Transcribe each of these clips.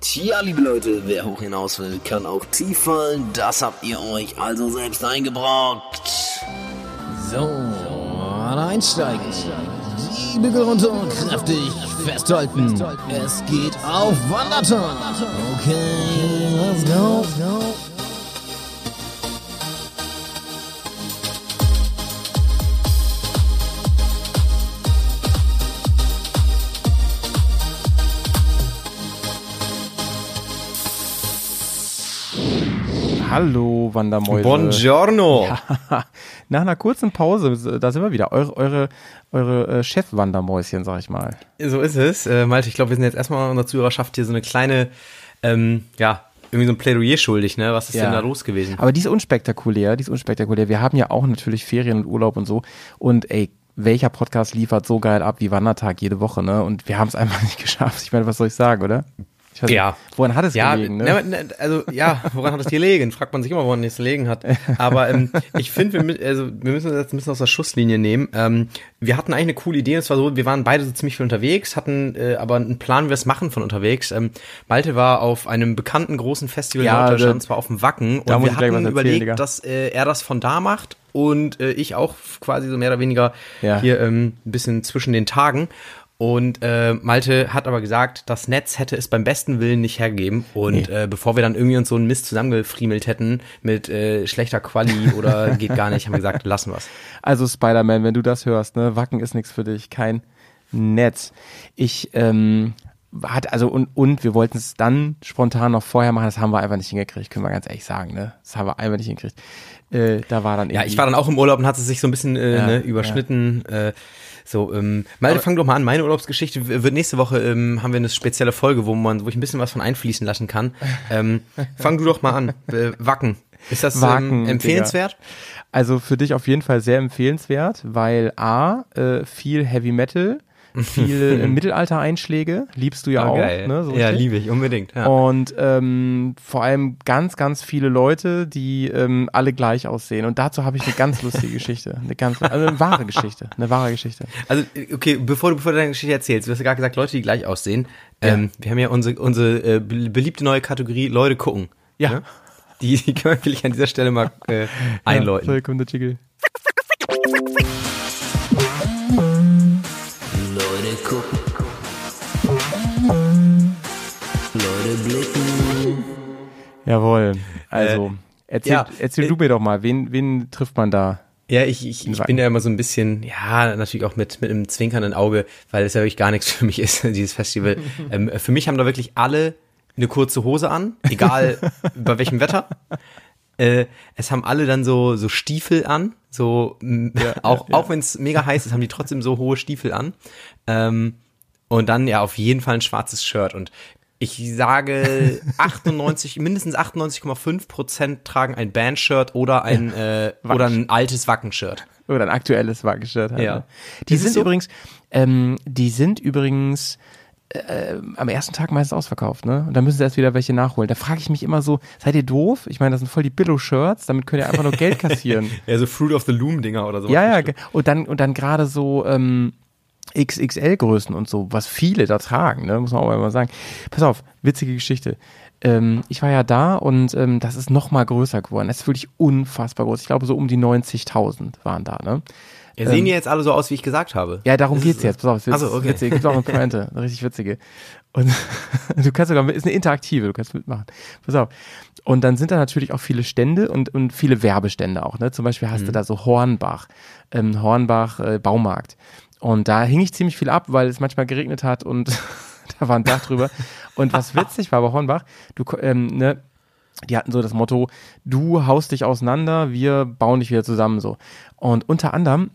Tja, liebe Leute, wer hoch hinaus will, kann auch tief fallen. Das habt ihr euch also selbst eingebrockt. So, einsteigen. Die Bügel runter und kräftig festhalten. Es geht auf Wanderton. Okay, let's go. Hallo, Wandermäuse. Buongiorno. Ja, nach einer kurzen Pause, da sind wir wieder. Eure, eure, eure äh, Chef-Wandermäuschen, sag ich mal. So ist es. Äh, Malte, ich glaube, wir sind jetzt erstmal unserer Zuhörerschaft hier so eine kleine, ähm, ja, irgendwie so ein Plädoyer schuldig, ne? Was ist Ja. denn da los gewesen? Aber die ist unspektakulär, die ist unspektakulär. Wir haben ja auch natürlich Ferien und Urlaub und so. Und ey, welcher Podcast liefert so geil ab wie Wandertag jede Woche, ne? Und wir haben es einfach nicht geschafft. Ich meine, was soll ich sagen, oder? Weiß Ja. Woran hat es ja, gelegen, ne? ne, ne, also ja, woran hat es gelegen? Fragt man sich immer, woran es gelegen hat. Aber ähm, ich finde, wir, also, wir müssen das jetzt ein bisschen aus der Schusslinie nehmen. Ähm, wir hatten eigentlich eine coole Idee. Es war so, wir waren beide so ziemlich viel unterwegs, hatten äh, aber einen Plan, wie wir es machen von unterwegs. Ähm, Malte war auf einem bekannten großen Festival Ja, in Norddeutschland, da- und zwar auf dem Wacken. da Und muss wir hatten überlegt, Digga. dass äh, er das von da macht und äh, ich auch quasi so mehr oder weniger Ja. hier ähm, ein bisschen zwischen den Tagen. Und äh, Malte hat aber gesagt, das Netz hätte es beim besten Willen nicht hergegeben. Und äh, bevor wir dann irgendwie uns so einen Mist zusammengefriemelt hätten mit äh, schlechter Quali oder geht gar nicht, haben wir gesagt, lassen wir's. Also Spider-Man, wenn du das hörst, ne, Wacken ist nichts für dich, kein Netz. Ich ähm, hat also und und wir wollten es dann spontan noch vorher machen, das haben wir einfach nicht hingekriegt, können wir ganz ehrlich sagen, ne? Das haben wir einfach nicht hingekriegt. Äh, da war dann Ja, ich war dann auch im Urlaub und hatte sich so ein bisschen äh, Ja, ne, überschnitten. Äh, so, ähm, Malte, fang doch mal an. Meine Urlaubsgeschichte wird nächste Woche ähm, haben wir eine spezielle Folge, wo man, wo ich ein bisschen was von einfließen lassen kann. Ähm, fang du doch mal an. Äh, Wacken. Ist das Wacken, ähm, empfehlenswert? Also für dich auf jeden Fall sehr empfehlenswert, weil A, äh, viel Heavy Metal, viel Mittelalter-Einschläge, liebst du ja auch. Ne, so ja, liebe ich, unbedingt. Ja. Und ähm, vor allem ganz, ganz viele Leute, die ähm, alle gleich aussehen. Und dazu habe ich eine ganz lustige Geschichte. Eine ganz, also eine wahre Geschichte. Eine wahre Geschichte. Also, okay, bevor du, bevor du deine Geschichte erzählst, du hast ja gerade gesagt, Leute, die gleich aussehen. Ähm, wir haben ja unsere, unsere äh, be- beliebte neue Kategorie Leute gucken. Ja. Ne? Die, die können wir vielleicht an dieser Stelle mal äh, einläuten. Ja, so, hier kommt der Jiggle. Jawohl. Also, erzähl, ja, erzähl äh, du mir doch mal, wen, wen trifft man da? Ja, ich, ich, ich bin ja immer so ein bisschen, ja, natürlich auch mit, mit einem zwinkernden Auge, weil es ja wirklich gar nichts für mich ist, dieses Festival. ähm, für mich haben da wirklich alle eine kurze Hose an, egal bei welchem Wetter. Äh, es haben alle dann so, so Stiefel an, so m, auch, auch wenn es mega heiß ist, haben die trotzdem so hohe Stiefel an. Ähm, und dann ja auf jeden Fall ein schwarzes Shirt. Und ich sage 98, mindestens 98,5 Prozent tragen ein Bandshirt oder ein, äh, oder ein altes Wackenshirt. Oder ein aktuelles Wackenshirt. Halt, Ja. ne? Die sind so? übrigens, ähm, die sind übrigens äh, am ersten Tag meistens ausverkauft, ne? Und dann müssen sie erst wieder welche nachholen. Da frage ich mich immer so, seid ihr doof? Ich meine, das sind voll die Billo-Shirts, damit könnt ihr einfach nur Geld kassieren. Ja, so Fruit of the Loom Dinger oder so. ja, ja, und dann, und dann gerade so, ähm, XXL-Größen und so, was viele da tragen, ne? muss man auch mal sagen. Pass auf, witzige Geschichte. Ähm, ich war ja da und ähm, das ist noch mal größer geworden. Das ist wirklich unfassbar groß. Ich glaube, so um die 90.000 waren da. Ne? Ja, sehen die jetzt alle so aus, wie ich gesagt habe? Ja, darum geht's jetzt. Pass auf, es Ach so, okay. witzig. Gibt auch eine Pointe, eine richtig witzige. Und du kannst sogar, ist eine interaktive, du kannst mitmachen. Pass auf. Und dann sind da natürlich auch viele Stände und, und viele Werbestände auch. Ne? Zum Beispiel Mhm. hast du da so Hornbach, ähm, Hornbach äh, Baumarkt. Und da hing ich ziemlich viel ab, weil es manchmal geregnet hat und da war ein Dach drüber. Und was witzig war bei Hornbach, du, ähm, ne, die hatten so das Motto, du haust dich auseinander, wir bauen dich wieder zusammen so. Und unter anderem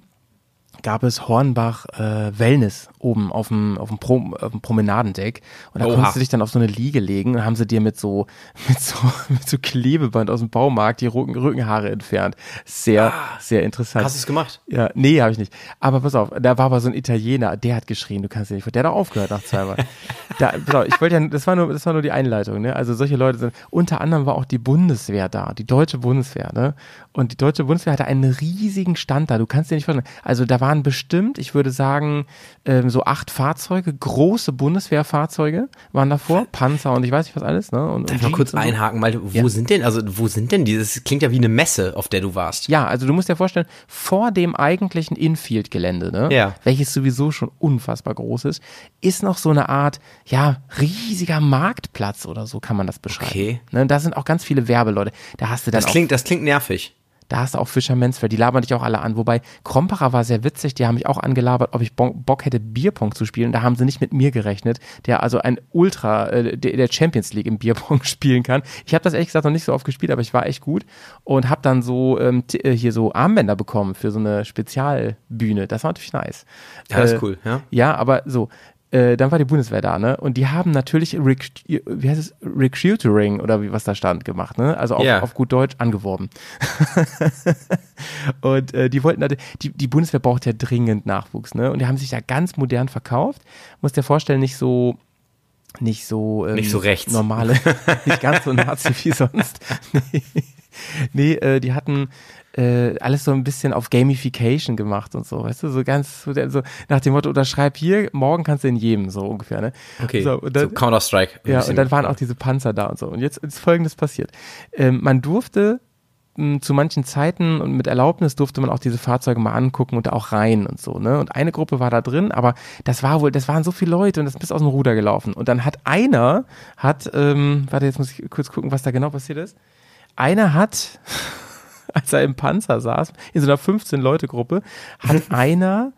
gab es Hornbach äh, Wellness oben auf dem, auf dem, Pro, auf dem Promenadendeck. Und da Oha. konntest du dich dann auf so eine Liege legen und haben sie dir mit so, mit so, mit so Klebeband aus dem Baumarkt die Rücken, Rückenhaare entfernt. Sehr, sehr interessant. Hast du es gemacht? Ja, nee, habe ich nicht. Aber pass auf, da war aber so ein Italiener, der hat geschrien, du kannst dir nicht vor. Der hat auch aufgehört nach zweimal. da, pass auf, ich wollte ja, das war nur, das war nur die Einleitung, ne? Also solche Leute sind, unter anderem war auch die Bundeswehr da, die deutsche Bundeswehr, ne? Und die deutsche Bundeswehr hatte einen riesigen Stand da, du kannst dir nicht vorstellen. Also da waren bestimmt, ich würde sagen, ähm, so acht Fahrzeuge, große Bundeswehrfahrzeuge waren davor, Panzer und ich weiß nicht was alles. Ne? Und, Darf ich mal kurz einhaken, weil wo Ja. sind denn, also wo sind denn dieses, klingt ja wie eine Messe, auf der du warst. Ja, also du musst dir vorstellen, vor dem eigentlichen Infield-Gelände, ne, Ja. welches sowieso schon unfassbar groß ist, ist noch so eine Art, ja, riesiger Marktplatz oder so kann man das beschreiben. Okay. Ne, da sind auch ganz viele Werbeleute. Da hast du dann Das auch klingt, das klingt nervig. Da hast du auch Fischermans, weil die labern dich auch alle an. Wobei Krompacher war sehr witzig, die haben mich auch angelabert, ob ich Bo- Bock hätte, Bierpong zu spielen. Da haben sie nicht mit mir gerechnet, der also ein Ultra, äh, der, Champions League im Bierpong spielen kann. Ich habe das ehrlich gesagt noch nicht so oft gespielt, aber ich war echt gut und habe dann so ähm, äh, hier so Armbänder bekommen für so eine Spezialbühne. Das war natürlich nice. Ja, das Äh, ist cool, ja. Ja, aber so. Äh, dann war die Bundeswehr da, ne? Und die haben natürlich Rec wie heißt es? Recruitering oder wie was da stand gemacht, ne? Also auf, Ja. auf gut Deutsch angeworben. und äh, die wollten, die, die Bundeswehr braucht ja dringend Nachwuchs, ne? Und die haben sich da ganz modern verkauft. Muss dir vorstellen, nicht so, nicht so, ähm, Nicht so rechts. normale, nicht ganz so Nazi wie sonst. Nee, nee äh, die hatten äh, alles so ein bisschen auf Gamification gemacht und so, weißt du, so ganz so, so nach dem Motto, unterschreib hier, morgen kannst du in jedem, so ungefähr, ne? Okay, So, so, dann, Counter-Strike. ein ja, und dann waren auch diese Panzer da und so. Und jetzt ist Folgendes passiert. Ähm, man durfte zu manchen Zeiten und mit Erlaubnis durfte man auch diese Fahrzeuge mal angucken und auch rein und so, ne? Und eine Gruppe war da drin, aber das war wohl, das waren so viele Leute und das ist bis aus dem Ruder gelaufen. Und dann hat einer, hat, ähm, warte, jetzt muss ich kurz gucken, was da genau passiert ist. Einer hat, als er im Panzer saß, in so einer 15-Leute-Gruppe, hat einer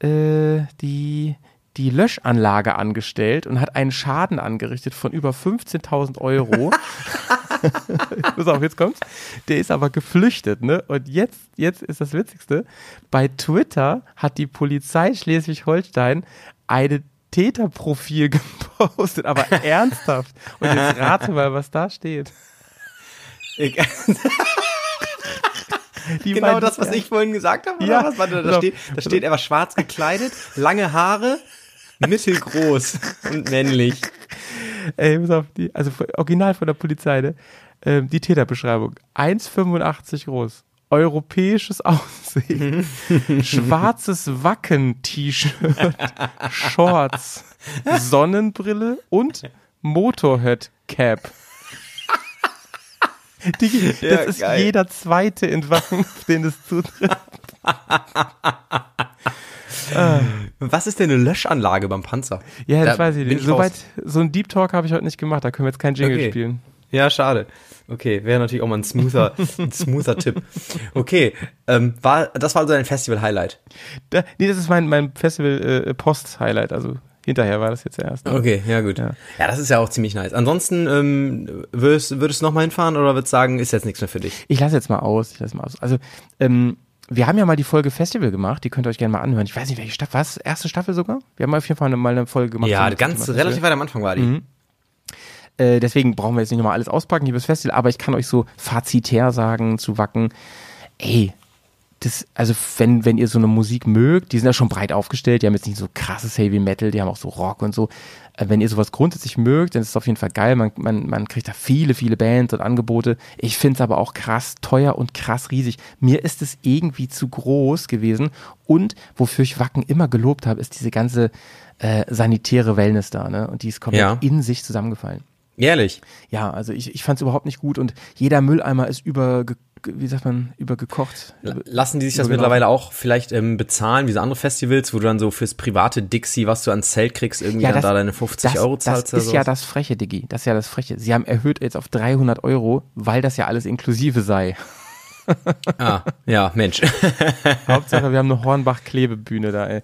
äh, die, die Löschanlage angestellt und hat einen Schaden angerichtet von über 15.000 Euro. Pass auf, jetzt kommt's. Der ist aber geflüchtet, ne? Und jetzt, jetzt ist das Witzigste. Bei Twitter hat die Polizei Schleswig-Holstein eine Täterprofil gepostet, aber ernsthaft. Und jetzt rate mal, was da steht. Ich, Die genau beiden- das, was ich vorhin gesagt habe. Ja. Oder was? Warte, da, auf. steht, da steht, er war schwarz gekleidet, lange Haare, mittelgroß und männlich. Ey, pass auf, die, also original von der Polizei, ne? Ähm, die Täterbeschreibung. 1,85 groß. Europäisches Aussehen. Schwarzes Wacken-T-Shirt. Shorts. Sonnenbrille und Motorhead-Cap. Das Ja, ist geil. jeder zweite in Wacken, auf den es zutrifft. Was ist denn eine Löschanlage beim Panzer? Ja, das Da weiß ich nicht. Soweit, so ein Deep Talk habe ich heute nicht gemacht, da können wir jetzt kein Jingle Okay. spielen. Ja, schade. Okay, wäre natürlich auch mal ein smoother, ein smoother Tipp. Okay, ähm, war, das war also dein Festival-Highlight. Da, nee, das ist mein, mein Festival-Post-Highlight. also hinterher war das jetzt erst. Okay, ja gut. Ja. Ja, das ist ja auch ziemlich nice. Ansonsten ähm, würdest, würdest du noch mal hinfahren oder würdest du sagen, ist jetzt nichts mehr für dich? Ich lasse jetzt mal aus. Ich lasse mal aus. Also, ähm, wir haben ja mal die Folge Festival gemacht, die könnt ihr euch gerne mal anhören. Ich weiß nicht, welche Staffel, was? Erste Staffel sogar? Wir haben auf jeden Fall mal eine Folge gemacht. Ja, ganz relativ weit am Anfang war die. Äh, deswegen brauchen wir jetzt nicht nochmal alles auspacken hier fürs Festival, aber ich kann euch so fazitär sagen zu Wacken, ey, das, also wenn, wenn ihr so eine Musik mögt, die sind ja schon breit aufgestellt, die haben jetzt nicht so krasses Heavy Metal, die haben auch so Rock und so. Äh, Wenn ihr sowas grundsätzlich mögt, dann ist es auf jeden Fall geil. Man, man, man kriegt da viele, viele Bands und Angebote. Ich finde es aber auch krass teuer und krass riesig. Mir ist es irgendwie zu groß gewesen. Und wofür ich Wacken immer gelobt habe, ist diese ganze äh, sanitäre Wellness da, ne? Und die ist komplett Ja. in sich zusammengefallen. Ehrlich. Ja, also ich, ich fand es überhaupt nicht gut und jeder Mülleimer ist über, wie sagt man, übergekocht. Lassen die sich das mittlerweile auch vielleicht ähm, bezahlen, wie so andere Festivals, wo du dann so fürs private Dixie, was du ans Zelt kriegst, irgendwie dann da deine 50 das, Euro das zahlst oder ist ja das Freche, Diggi. Das ist ja das Freche. Sie haben erhöht jetzt auf 300 Euro, weil das ja alles inklusive sei. Ah, ja, Mensch. Hauptsache, wir haben eine Hornbach-Klebebühne da, ey.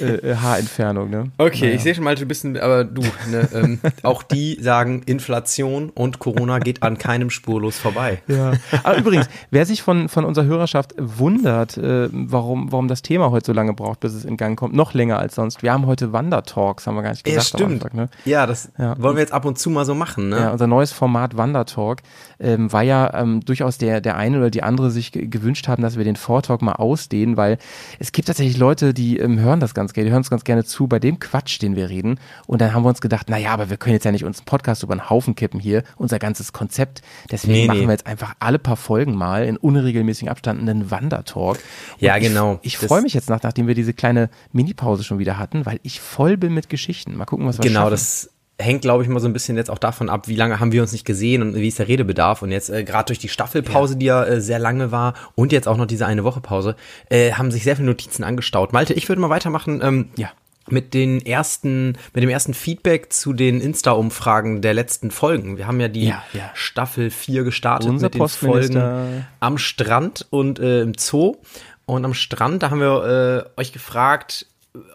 Äh, äh, Haarentfernung, ne? Okay, Naja. ich sehe schon mal, du bist ein, aber du, ne, ähm, auch die sagen, Inflation und Corona geht an keinem spurlos vorbei. Ja. Aber übrigens, wer sich von, von unserer Hörerschaft wundert, äh, warum, warum das Thema heute so lange braucht, bis es in Gang kommt, noch länger als sonst. Wir haben heute Wandertalks, haben wir gar nicht Ja, gesagt. am stimmt. Anfang, ne? Ja, das Ja. wollen wir jetzt ab und zu mal so machen, ne? Ja, unser neues Format Wandertalk ähm, war ja ähm, durchaus der, der eine oder die andere sich gewünscht haben, dass wir den Vortalk mal ausdehnen, weil es gibt tatsächlich Leute, die ähm, hören das ganz gerne, die hören uns ganz gerne zu bei dem Quatsch, den wir reden. Und dann haben wir uns gedacht, naja, aber wir können jetzt ja nicht uns einen Podcast über den Haufen kippen hier, unser ganzes Konzept. Deswegen nee, machen nee. wir jetzt einfach alle paar Folgen mal in unregelmäßigen Abstand einen Wandertalk. Und ja, genau. Ich, ich freue mich jetzt nach, nachdem wir diese kleine Minipause schon wieder hatten, weil ich voll bin mit Geschichten. Mal gucken, was wir Genau, schaffen. das hängt, glaube ich, mal so ein bisschen jetzt auch davon ab, wie lange haben wir uns nicht gesehen und wie ist der Redebedarf. Und jetzt äh, gerade durch die Staffelpause, ja. die ja äh, sehr lange war und jetzt auch noch diese eine Woche Pause, äh, haben sich sehr viele Notizen angestaut. Malte, ich würde mal weitermachen. Ähm, ja. Mit den ersten, mit dem ersten Feedback zu den Insta-Umfragen der letzten Folgen. Wir haben ja die ja, ja. Staffel 4 gestartet Unser mit den Folgen am Strand und äh, im Zoo. Und am Strand, da haben wir äh, euch gefragt,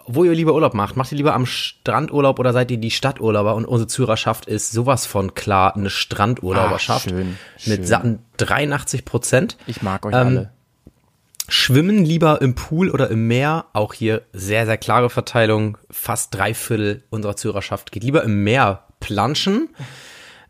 wo ihr lieber Urlaub macht. Macht ihr lieber am Strand Urlaub oder seid ihr die Stadturlauber? Und unsere Zuhörerschaft ist sowas von klar eine Strandurlauberschaft. Ach, schön, mit satten 83 Prozent. Ich mag euch ähm, alle. Schwimmen lieber im Pool oder im Meer. Auch hier sehr, sehr klare Verteilung. Fast drei Viertel unserer Zuhörerschaft geht lieber im Meer planschen.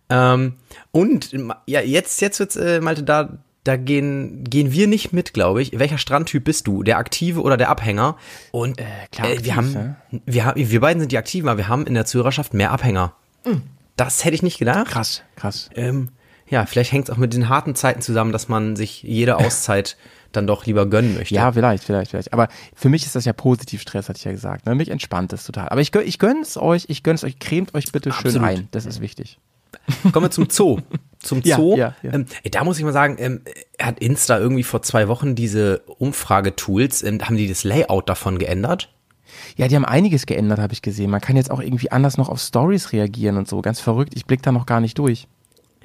Ähm, und ja, jetzt, jetzt wird's, äh, Malte, da da gehen, gehen wir nicht mit, glaube ich. Welcher Strandtyp bist du? Der Aktive oder der Abhänger? Und äh, klar, äh, wir haben, ja? wir haben, wir beiden sind die Aktiven, aber wir haben in der Zuhörerschaft mehr Abhänger. Mhm. Das hätte ich nicht gedacht. Krass, krass. Ähm, ja, vielleicht hängt es auch mit den harten Zeiten zusammen, dass man sich jede Auszeit dann doch lieber gönnen möchte. Ja, vielleicht, vielleicht, vielleicht. Aber für mich ist das ja positiv Stress, hatte ich ja gesagt. Ne? Mich entspannt es total. Aber ich, ich gönne es euch, ich gönne es euch, cremt euch bitte Absolut. schön ein. Das ist wichtig. Kommen wir zum Zoo. Zum Zoo. Ja, ja, ja. Ähm, da muss ich mal sagen, ähm, hat Insta irgendwie vor zwei Wochen diese Umfragetools, ähm, haben die das Layout davon geändert? Ja, die haben einiges geändert, habe ich gesehen. Man kann jetzt auch irgendwie anders noch auf Stories reagieren und so. Ganz verrückt. Ich blick da noch gar nicht durch.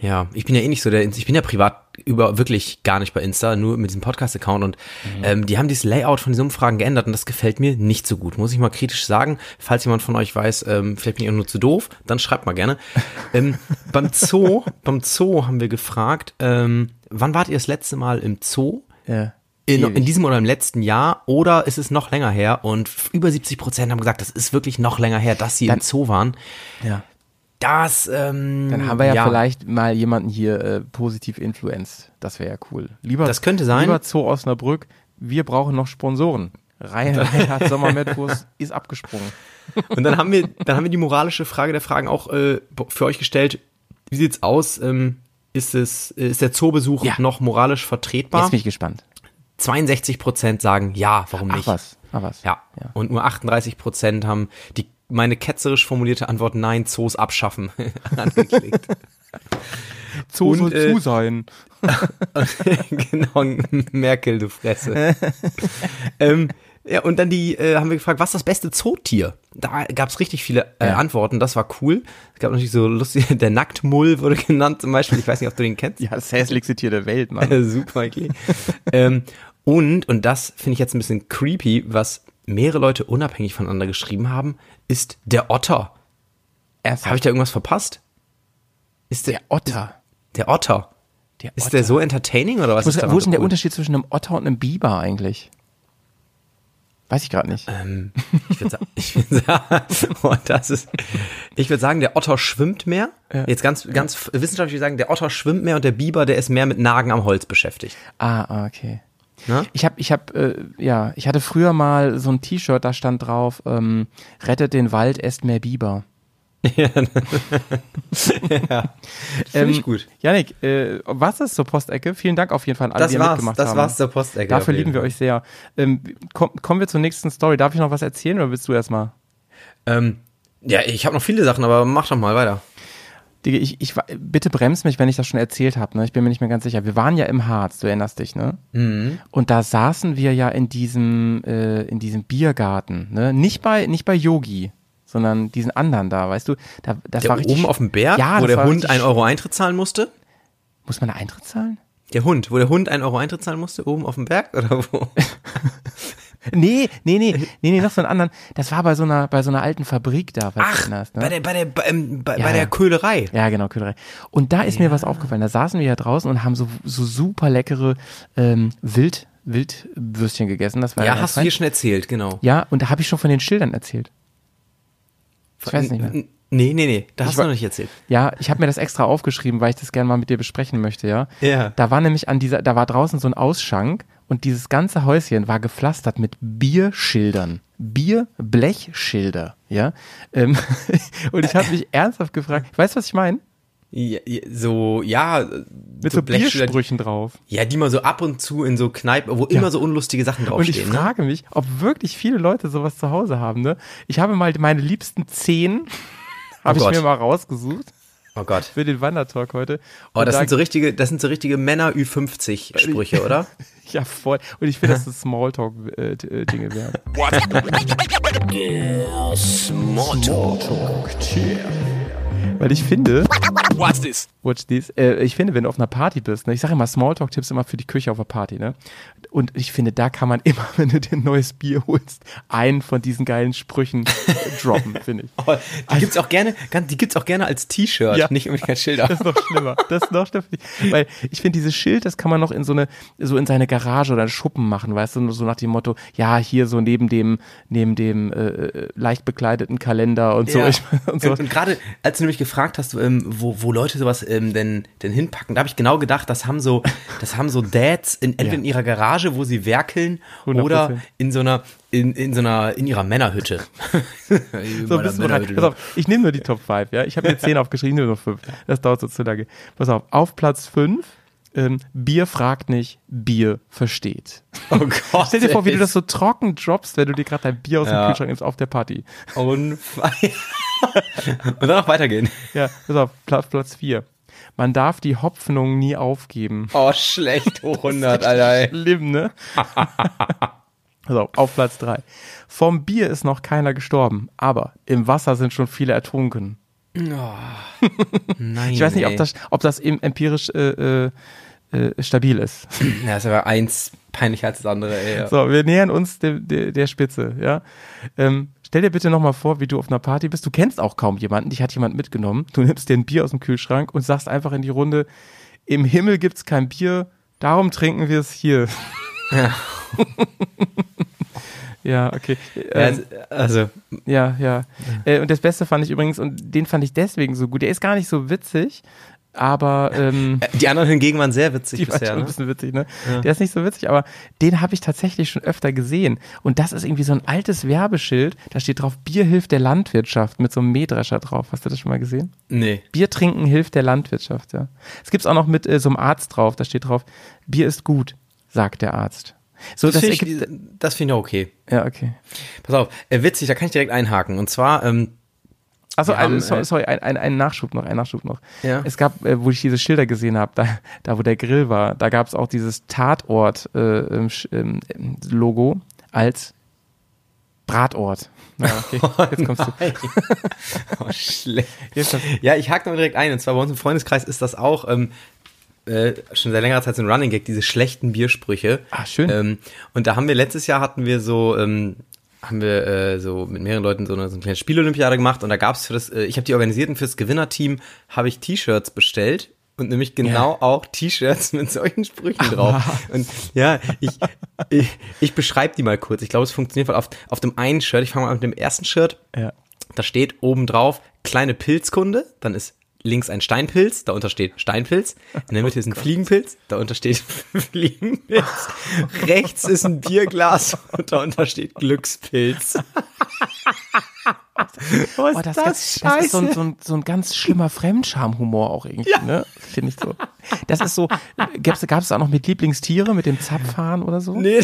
Ja, ich bin ja eh nicht so der, ich bin ja privat über wirklich gar nicht bei Insta, nur mit diesem Podcast-Account und mhm. ähm, die haben dieses Layout von diesen Umfragen geändert und das gefällt mir nicht so gut, muss ich mal kritisch sagen. Falls jemand von euch weiß, ähm, vielleicht bin ich auch nur zu doof, dann schreibt mal gerne. ähm, beim Zoo, beim Zoo haben wir gefragt, ähm, wann wart ihr das letzte Mal im Zoo? Ja. In, in, diesem oder im letzten Jahr oder ist es noch länger her? Und über 70 Prozent haben gesagt, das ist wirklich noch länger her, dass sie Dann, im Zoo waren. Ja. Das, ähm, Dann haben wir ja, ja. vielleicht mal jemanden hier äh, positiv influenced. Das wäre ja cool. Lieber, das könnte sein. Lieber Zoo Osnabrück, wir brauchen noch Sponsoren. Reinhard Sommermettwurst ist abgesprungen. Und dann haben wir, dann haben wir die moralische Frage der Fragen auch äh, für euch gestellt. Wie sieht's aus? Ähm, ist es, ist der Zoobesuch ja. noch moralisch vertretbar? Jetzt bin ich gespannt. 62 Prozent sagen ja, warum nicht? Ach was, ach was. Ja. ja. Und nur 38 Prozent haben die meine ketzerisch formulierte Antwort Nein, Zoos abschaffen angeklickt. Zoo soll äh, zu sein. genau, Merkel, du Fresse. ähm, ja, und dann die äh, haben wir gefragt, was ist das beste Zootier? Da gab es richtig viele äh, ja. Antworten, das war cool. Es gab natürlich so lustig, der Nacktmull wurde genannt zum Beispiel. Ich weiß nicht, ob du den kennst. Ja, das hässlichste Tier der Welt, Mann. Super, okay. ähm, und, und das finde ich jetzt ein bisschen creepy, was mehrere Leute unabhängig voneinander geschrieben haben, ist der Otter. Habe ich da irgendwas verpasst? Ist der, der Otter. Der Otter. Der Otter. Ist der so entertaining oder was muss, ist Wo ist denn der Unterschied zwischen einem Otter und einem Biber eigentlich? Weiß ich gerade nicht. Ähm, ich würde sagen, ich würd sagen, oh, das ist, ich würde sagen, der Otter schwimmt mehr. Ja. Jetzt ganz, ganz wissenschaftlich sagen, der Otter schwimmt mehr und der Biber, der ist mehr mit Nagen am Holz beschäftigt. Ah, okay. Na? Ich habe, ich habe, äh, ja, ich hatte früher mal so ein T-Shirt, da stand drauf: ähm, Rettet den Wald, esst mehr Biber. ja, ja. finde ich ähm, gut. Janik, äh, was ist zur Postecke? Vielen Dank auf jeden Fall an alle, das die war's, mitgemacht das haben. Das war's zur Postecke. Dafür lieben wir euch sehr. Ähm, komm, kommen wir zur nächsten Story. Darf ich noch was erzählen oder willst du erstmal? Ähm, ja, ich habe noch viele Sachen, aber mach doch mal weiter. Digga, ich, ich, bitte bremst mich, wenn ich das schon erzählt habe. Ne? Ich bin mir nicht mehr ganz sicher. Wir waren ja im Harz, du erinnerst dich, ne? Mhm. Und da saßen wir ja in diesem, äh, in diesem Biergarten, ne? Nicht bei, nicht bei Yogi, sondern diesen anderen da, weißt du? Da, das der war richtig, oben auf dem Berg, ja, wo der Hund ein Euro Eintritt zahlen musste? Muss man da Eintritt zahlen? Der Hund, wo der Hund ein Euro Eintritt zahlen musste, oben auf dem Berg oder wo? Nee, nee, nee, nee, nee, noch so einen anderen. Das war bei so einer, bei so einer alten Fabrik da, Ach, ne? bei der, bei der, bei, ähm, bei, ja, bei der Köhlerei. Ja, genau, Köhlerei. Und da ist ja. mir was aufgefallen. Da saßen wir ja draußen und haben so, so super leckere ähm, Wild, Wildwürstchen gegessen. Das war ja, hast du dir schon erzählt, genau. Ja, und da habe ich schon von den Schildern erzählt. Ich weiß nicht mehr. Nee, nee, nee, da Ich hast du noch nicht erzählt. Ja, ich habe mir das extra aufgeschrieben, weil ich das gerne mal mit dir besprechen möchte, ja. Ja. Da war nämlich an dieser, da war draußen so ein Ausschank und dieses ganze Häuschen war gepflastert mit Bierschildern. Bierblechschilder, ja. Ähm, und ich habe mich ernsthaft gefragt, weißt du, was ich meine? Ja, ja, so, ja, Mit so, Blechschilder, Biersprüchen drauf. Ja, die mal so ab und zu in so Kneipen, wo immer so unlustige Sachen Und ich draufstehen. ne? frage mich, ob wirklich viele Leute sowas zu Hause haben, ne? Ich habe mal meine liebsten zehn, habe ich mir mal rausgesucht Oh Gott. für den Wandertalk heute. Oh, Und das da- sind so richtige, das sind so richtige Männer Ü50 Sprüche, oder? Ja, voll. Und ich will, dass das Smalltalk-Dinge werden. Der Smalltalk. Weil ich finde, What's this? watch this, äh, ich finde, wenn du auf einer Party bist, ne, ich sage immer Smalltalk-Tipps immer für die Küche auf der Party, ne? Und ich finde, da kann man immer, wenn du dir ein neues Bier holst, einen von diesen geilen Sprüchen droppen, finde ich. Oh, die gibt's auch gerne, die gibt's auch gerne als T-Shirt, Ja. nicht unbedingt als Schilder. Das ist noch schlimmer. Das ist noch schlimmer. Weil ich finde, dieses Schild, das kann man noch in so eine, so in seine Garage oder Schuppen machen, weißt du, so nach dem Motto, ja, hier so neben dem, neben dem äh, äh, leicht bekleideten Kalender und so. Ja. Ich, und so. Und, und gerade als du nämlich gefragt hast, ähm, wo, wo Leute sowas ähm, denn, denn hinpacken, da habe ich genau gedacht, das haben so, das haben so Dads in, entweder Ja. in ihrer Garage, wo sie werkeln, 100%. oder in so einer, in, in so einer, in ihrer Männerhütte. So, bist du bereit? Pass auf, ich nehme nur die Top 5, ja. Ich habe mir 10 aufgeschrieben, nur noch 5. Das dauert so zu lange. Pass auf, auf Platz 5, ähm, Bier fragt nicht, Bier versteht. Oh Gott. Stell dir vor, wie du das so trocken droppst, wenn du dir gerade dein Bier aus dem Ja. Kühlschrank nimmst auf der Party. Unfall. Und dann noch weitergehen. Ja, pass auf, Platz, Platz 4. Man darf die Hoffnung nie aufgeben. Oh, schlecht, hoch 100, Alter. Schlimm, ne? also, auf Platz 3. Vom Bier ist noch keiner gestorben, aber im Wasser sind schon viele ertrunken. Nein, Ich weiß nicht, ey. ob das, ob das em- empirisch äh, äh, äh, stabil ist. Ja, das ist aber eins peinlicher als das andere, ey. Ja. So, wir nähern uns dem, der, der Spitze, ja. Ähm, stell dir bitte nochmal vor, wie du auf einer Party bist. Du kennst auch kaum jemanden, dich hat jemand mitgenommen. Du nimmst dir ein Bier aus dem Kühlschrank und sagst einfach in die Runde, im Himmel gibt's kein Bier, darum trinken wir es hier. Ja. ja, okay. Ja, Ähm, also, Ja, ja. Äh, und das Beste fand ich übrigens, und den fand ich deswegen so gut. Der ist gar nicht so witzig, aber ähm, die anderen hingegen waren sehr witzig die bisher. schon ein Ne? bisschen witzig, ne? Der ist nicht so witzig, aber den habe ich tatsächlich schon öfter gesehen. Und das ist irgendwie so ein altes Werbeschild, da steht drauf, Bier hilft der Landwirtschaft mit so einem Mähdrescher drauf. Hast du das schon mal gesehen? Nee. Bier trinken hilft der Landwirtschaft, ja. Es gibt's auch noch mit äh, so einem Arzt drauf, da steht drauf, Bier ist gut, sagt der Arzt. So, Das das, finde ich, das finde ich okay. ja, okay. Pass auf, äh, witzig, da kann ich direkt einhaken. Und zwar, ähm, Achso, also, sorry, äh, sorry ein, ein, ein Nachschub noch, ein Nachschub noch. Ja. Es gab, äh, wo ich diese Schilder gesehen habe, da, da wo der Grill war, da gab es auch dieses Tatort äh, ähm, als Bratort. Na, okay, jetzt kommst du. oh, schlecht. Ja, ich hake noch direkt ein. Und zwar bei uns im Freundeskreis ist das auch ähm, äh, schon seit längerer Zeit so ein Running Gag, diese schlechten Biersprüche. Ah, schön. Ähm, und da haben wir letztes Jahr hatten wir so, ähm, haben wir äh, so mit mehreren Leuten so eine, so eine kleine Spielolympiade gemacht und da gab es für das, äh, ich habe die organisiert und fürs Gewinnerteam habe ich T-Shirts bestellt. Und nämlich genau auch T-Shirts mit solchen Sprüchen drauf. Und ja, ich, ich, ich beschreibe die mal kurz. Ich glaube, es funktioniert, weil auf, auf dem einen Shirt, ich fange mal mit dem ersten Shirt, Ja. da steht oben drauf kleine Pilzkunde, dann ist links ein Steinpilz, darunter steht Steinpilz, in der Mitte ist ein Fliegenpilz, darunter steht Fliegenpilz, rechts ist ein Bierglas und darunter steht Glückspilz. Was Oh, das, das, das ist so ein, so, ein, so ein ganz schlimmer Fremdscham-Humor auch irgendwie, ne? Finde ich so. Das ist so, gab es auch noch mit Lieblingstiere, mit dem Zapfhahn oder so? Nee.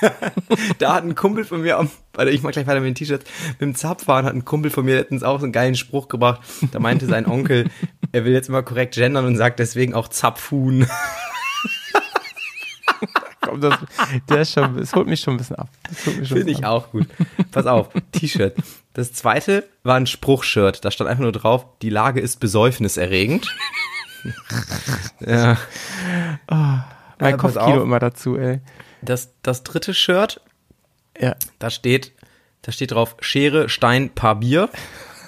da hat ein Kumpel von mir, warte, ich mach gleich weiter mit den T-Shirts, mit dem Zapfhahn hat ein Kumpel von mir letztens auch so einen geilen Spruch gebracht. Da meinte sein Onkel, er will jetzt immer korrekt gendern und sagt deswegen auch Zapfhuhn. Komm, das, der ist schon, es holt mich schon ein bisschen ab. Finde ich ab. auch gut. Pass auf, T-Shirt. Das zweite war ein Spruchshirt. Da stand einfach nur drauf, die Lage ist besäufniserregend. ja. Mein Ja, Kopfkino immer dazu, ey. Das, das dritte Shirt, Ja, da steht, da steht drauf, Schere, Stein, Paar Bier.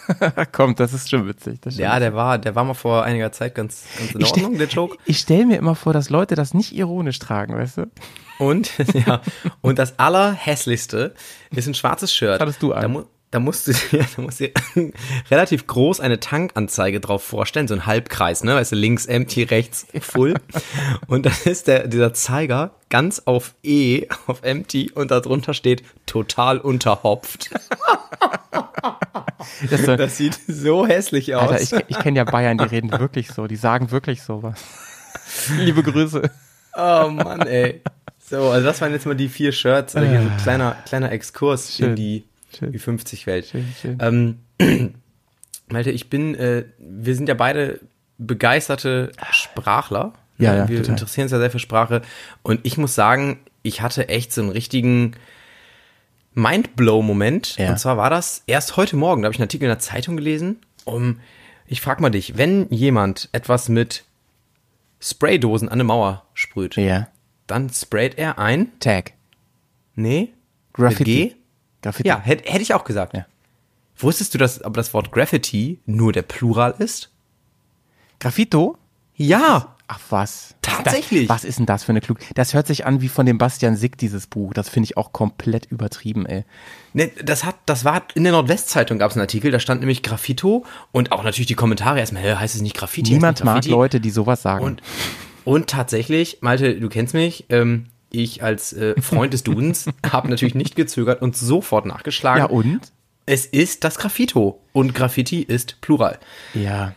kommt, das ist schon witzig. Das ist schon Ja, der war, der war mal vor einiger Zeit ganz, ganz in Ich Ordnung, der Joke. Ich stelle mir immer vor, dass Leute das nicht ironisch tragen, weißt du? Und, ja, und das allerhässlichste ist ein schwarzes Shirt. hattest du an? Da mu- da musst du dir, da musst du dir relativ groß eine Tankanzeige drauf vorstellen, so ein Halbkreis, ne? Weißt du, links empty, rechts full. Und dann ist der, dieser Zeiger ganz auf E, auf empty und darunter steht total unterhopft. Das so, Das sieht so hässlich aus. Alter, ich, ich kenne ja Bayern, die reden wirklich so, die sagen wirklich sowas. Liebe Grüße. oh Mann, ey. So, also das waren jetzt mal die vier Shirts. Also hier so ein kleiner, kleiner Exkurs Schön. in die Schön. Ü50-Welt. Schön, schön. Ähm, Malte, ich bin, äh, wir sind ja beide begeisterte Sprachler. Ja, ja, wir total. interessieren uns ja sehr für Sprache. Und ich muss sagen, ich hatte echt so einen richtigen Mindblow-Moment. Ja. Und zwar war das erst heute Morgen, da habe ich einen Artikel in der Zeitung gelesen. Um, ich frag mal dich, wenn jemand etwas mit Spraydosen an eine Mauer sprüht, Ja. dann sprayt er ein, Tag. nee, Graffiti. Graffiti. Ja, hätte hätte ich auch gesagt. Ja. Wusstest du, dass aber das Wort Graffiti nur der Plural ist? Graffito? Ja. Ach was. Tatsächlich? Das, was ist denn das für eine Klug? Das hört sich an wie von dem Bastian Sick, dieses Buch. Das finde ich auch komplett übertrieben, ey. Ne, das hat, das war in der Nordwestzeitung gab es einen Artikel, da stand nämlich Graffito und auch natürlich die Kommentare erstmal, hä, heißt es nicht Graffiti? Niemand nicht mag Graffiti? Leute, die sowas sagen. Und, und tatsächlich, Malte, du kennst mich, ähm, ich als äh, Freund des Dudens habe natürlich nicht gezögert und sofort nachgeschlagen. ja, und? Es ist das Graffito und Graffiti ist Plural. Ja.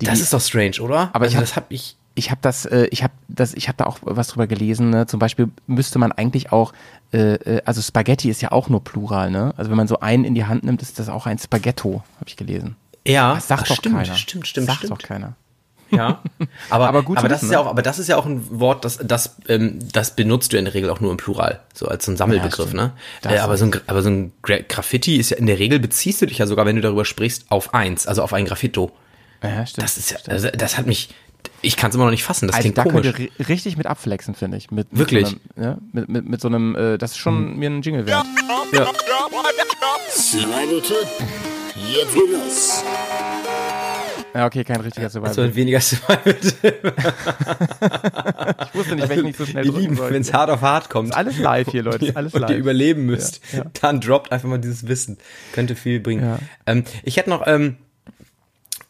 Die, Das ist doch strange, oder? Aber ich also hab- das habe ich ich habe das, äh, ich habe das, ich habe da auch was drüber gelesen. Ne? Zum Beispiel müsste man eigentlich auch, äh, äh, also Spaghetti ist ja auch nur Plural, ne? Also wenn man so einen in die Hand nimmt, ist das auch ein Spaghetto, habe ich gelesen. ja, Das sagt doch stimmt, keiner. stimmt, stimmt, sagt stimmt. doch keiner. Ja, aber, Aber gut aber das wissen, ist ja ne? auch, aber das ist ja auch ein Wort, das, das, ähm, das benutzt du in der Regel auch nur im Plural, so als so ein Sammelbegriff, stimmt. ne? Äh, aber so ein, aber so ein Gra Graffiti ist ja in der Regel beziehst du dich ja sogar, wenn du darüber sprichst, auf eins, also auf ein Graffito. Ja, stimmt. Das ist ja, also das hat mich, ich kann es immer noch nicht fassen, das also klingt da komisch. könnt ihr ri- richtig mit abflexen, finde ich. Mit, mit Wirklich? So einem, ja, mit, mit, mit so einem, äh, das ist schon mir ein Jingle wert. Ja. Survival Tipp. Jetzt geht los. Ja, okay, kein richtiger Survival. So ein weniger Survival. ich wusste nicht, welchen ich so schnell Ihr Lieben, wenn es hart auf hart kommt. alles live hier, Leute. Ist alles und ihr live. überleben müsst, Ja, ja. dann droppt einfach mal dieses Wissen. Könnte viel bringen. Ja. Ähm, ich hätte noch, ähm,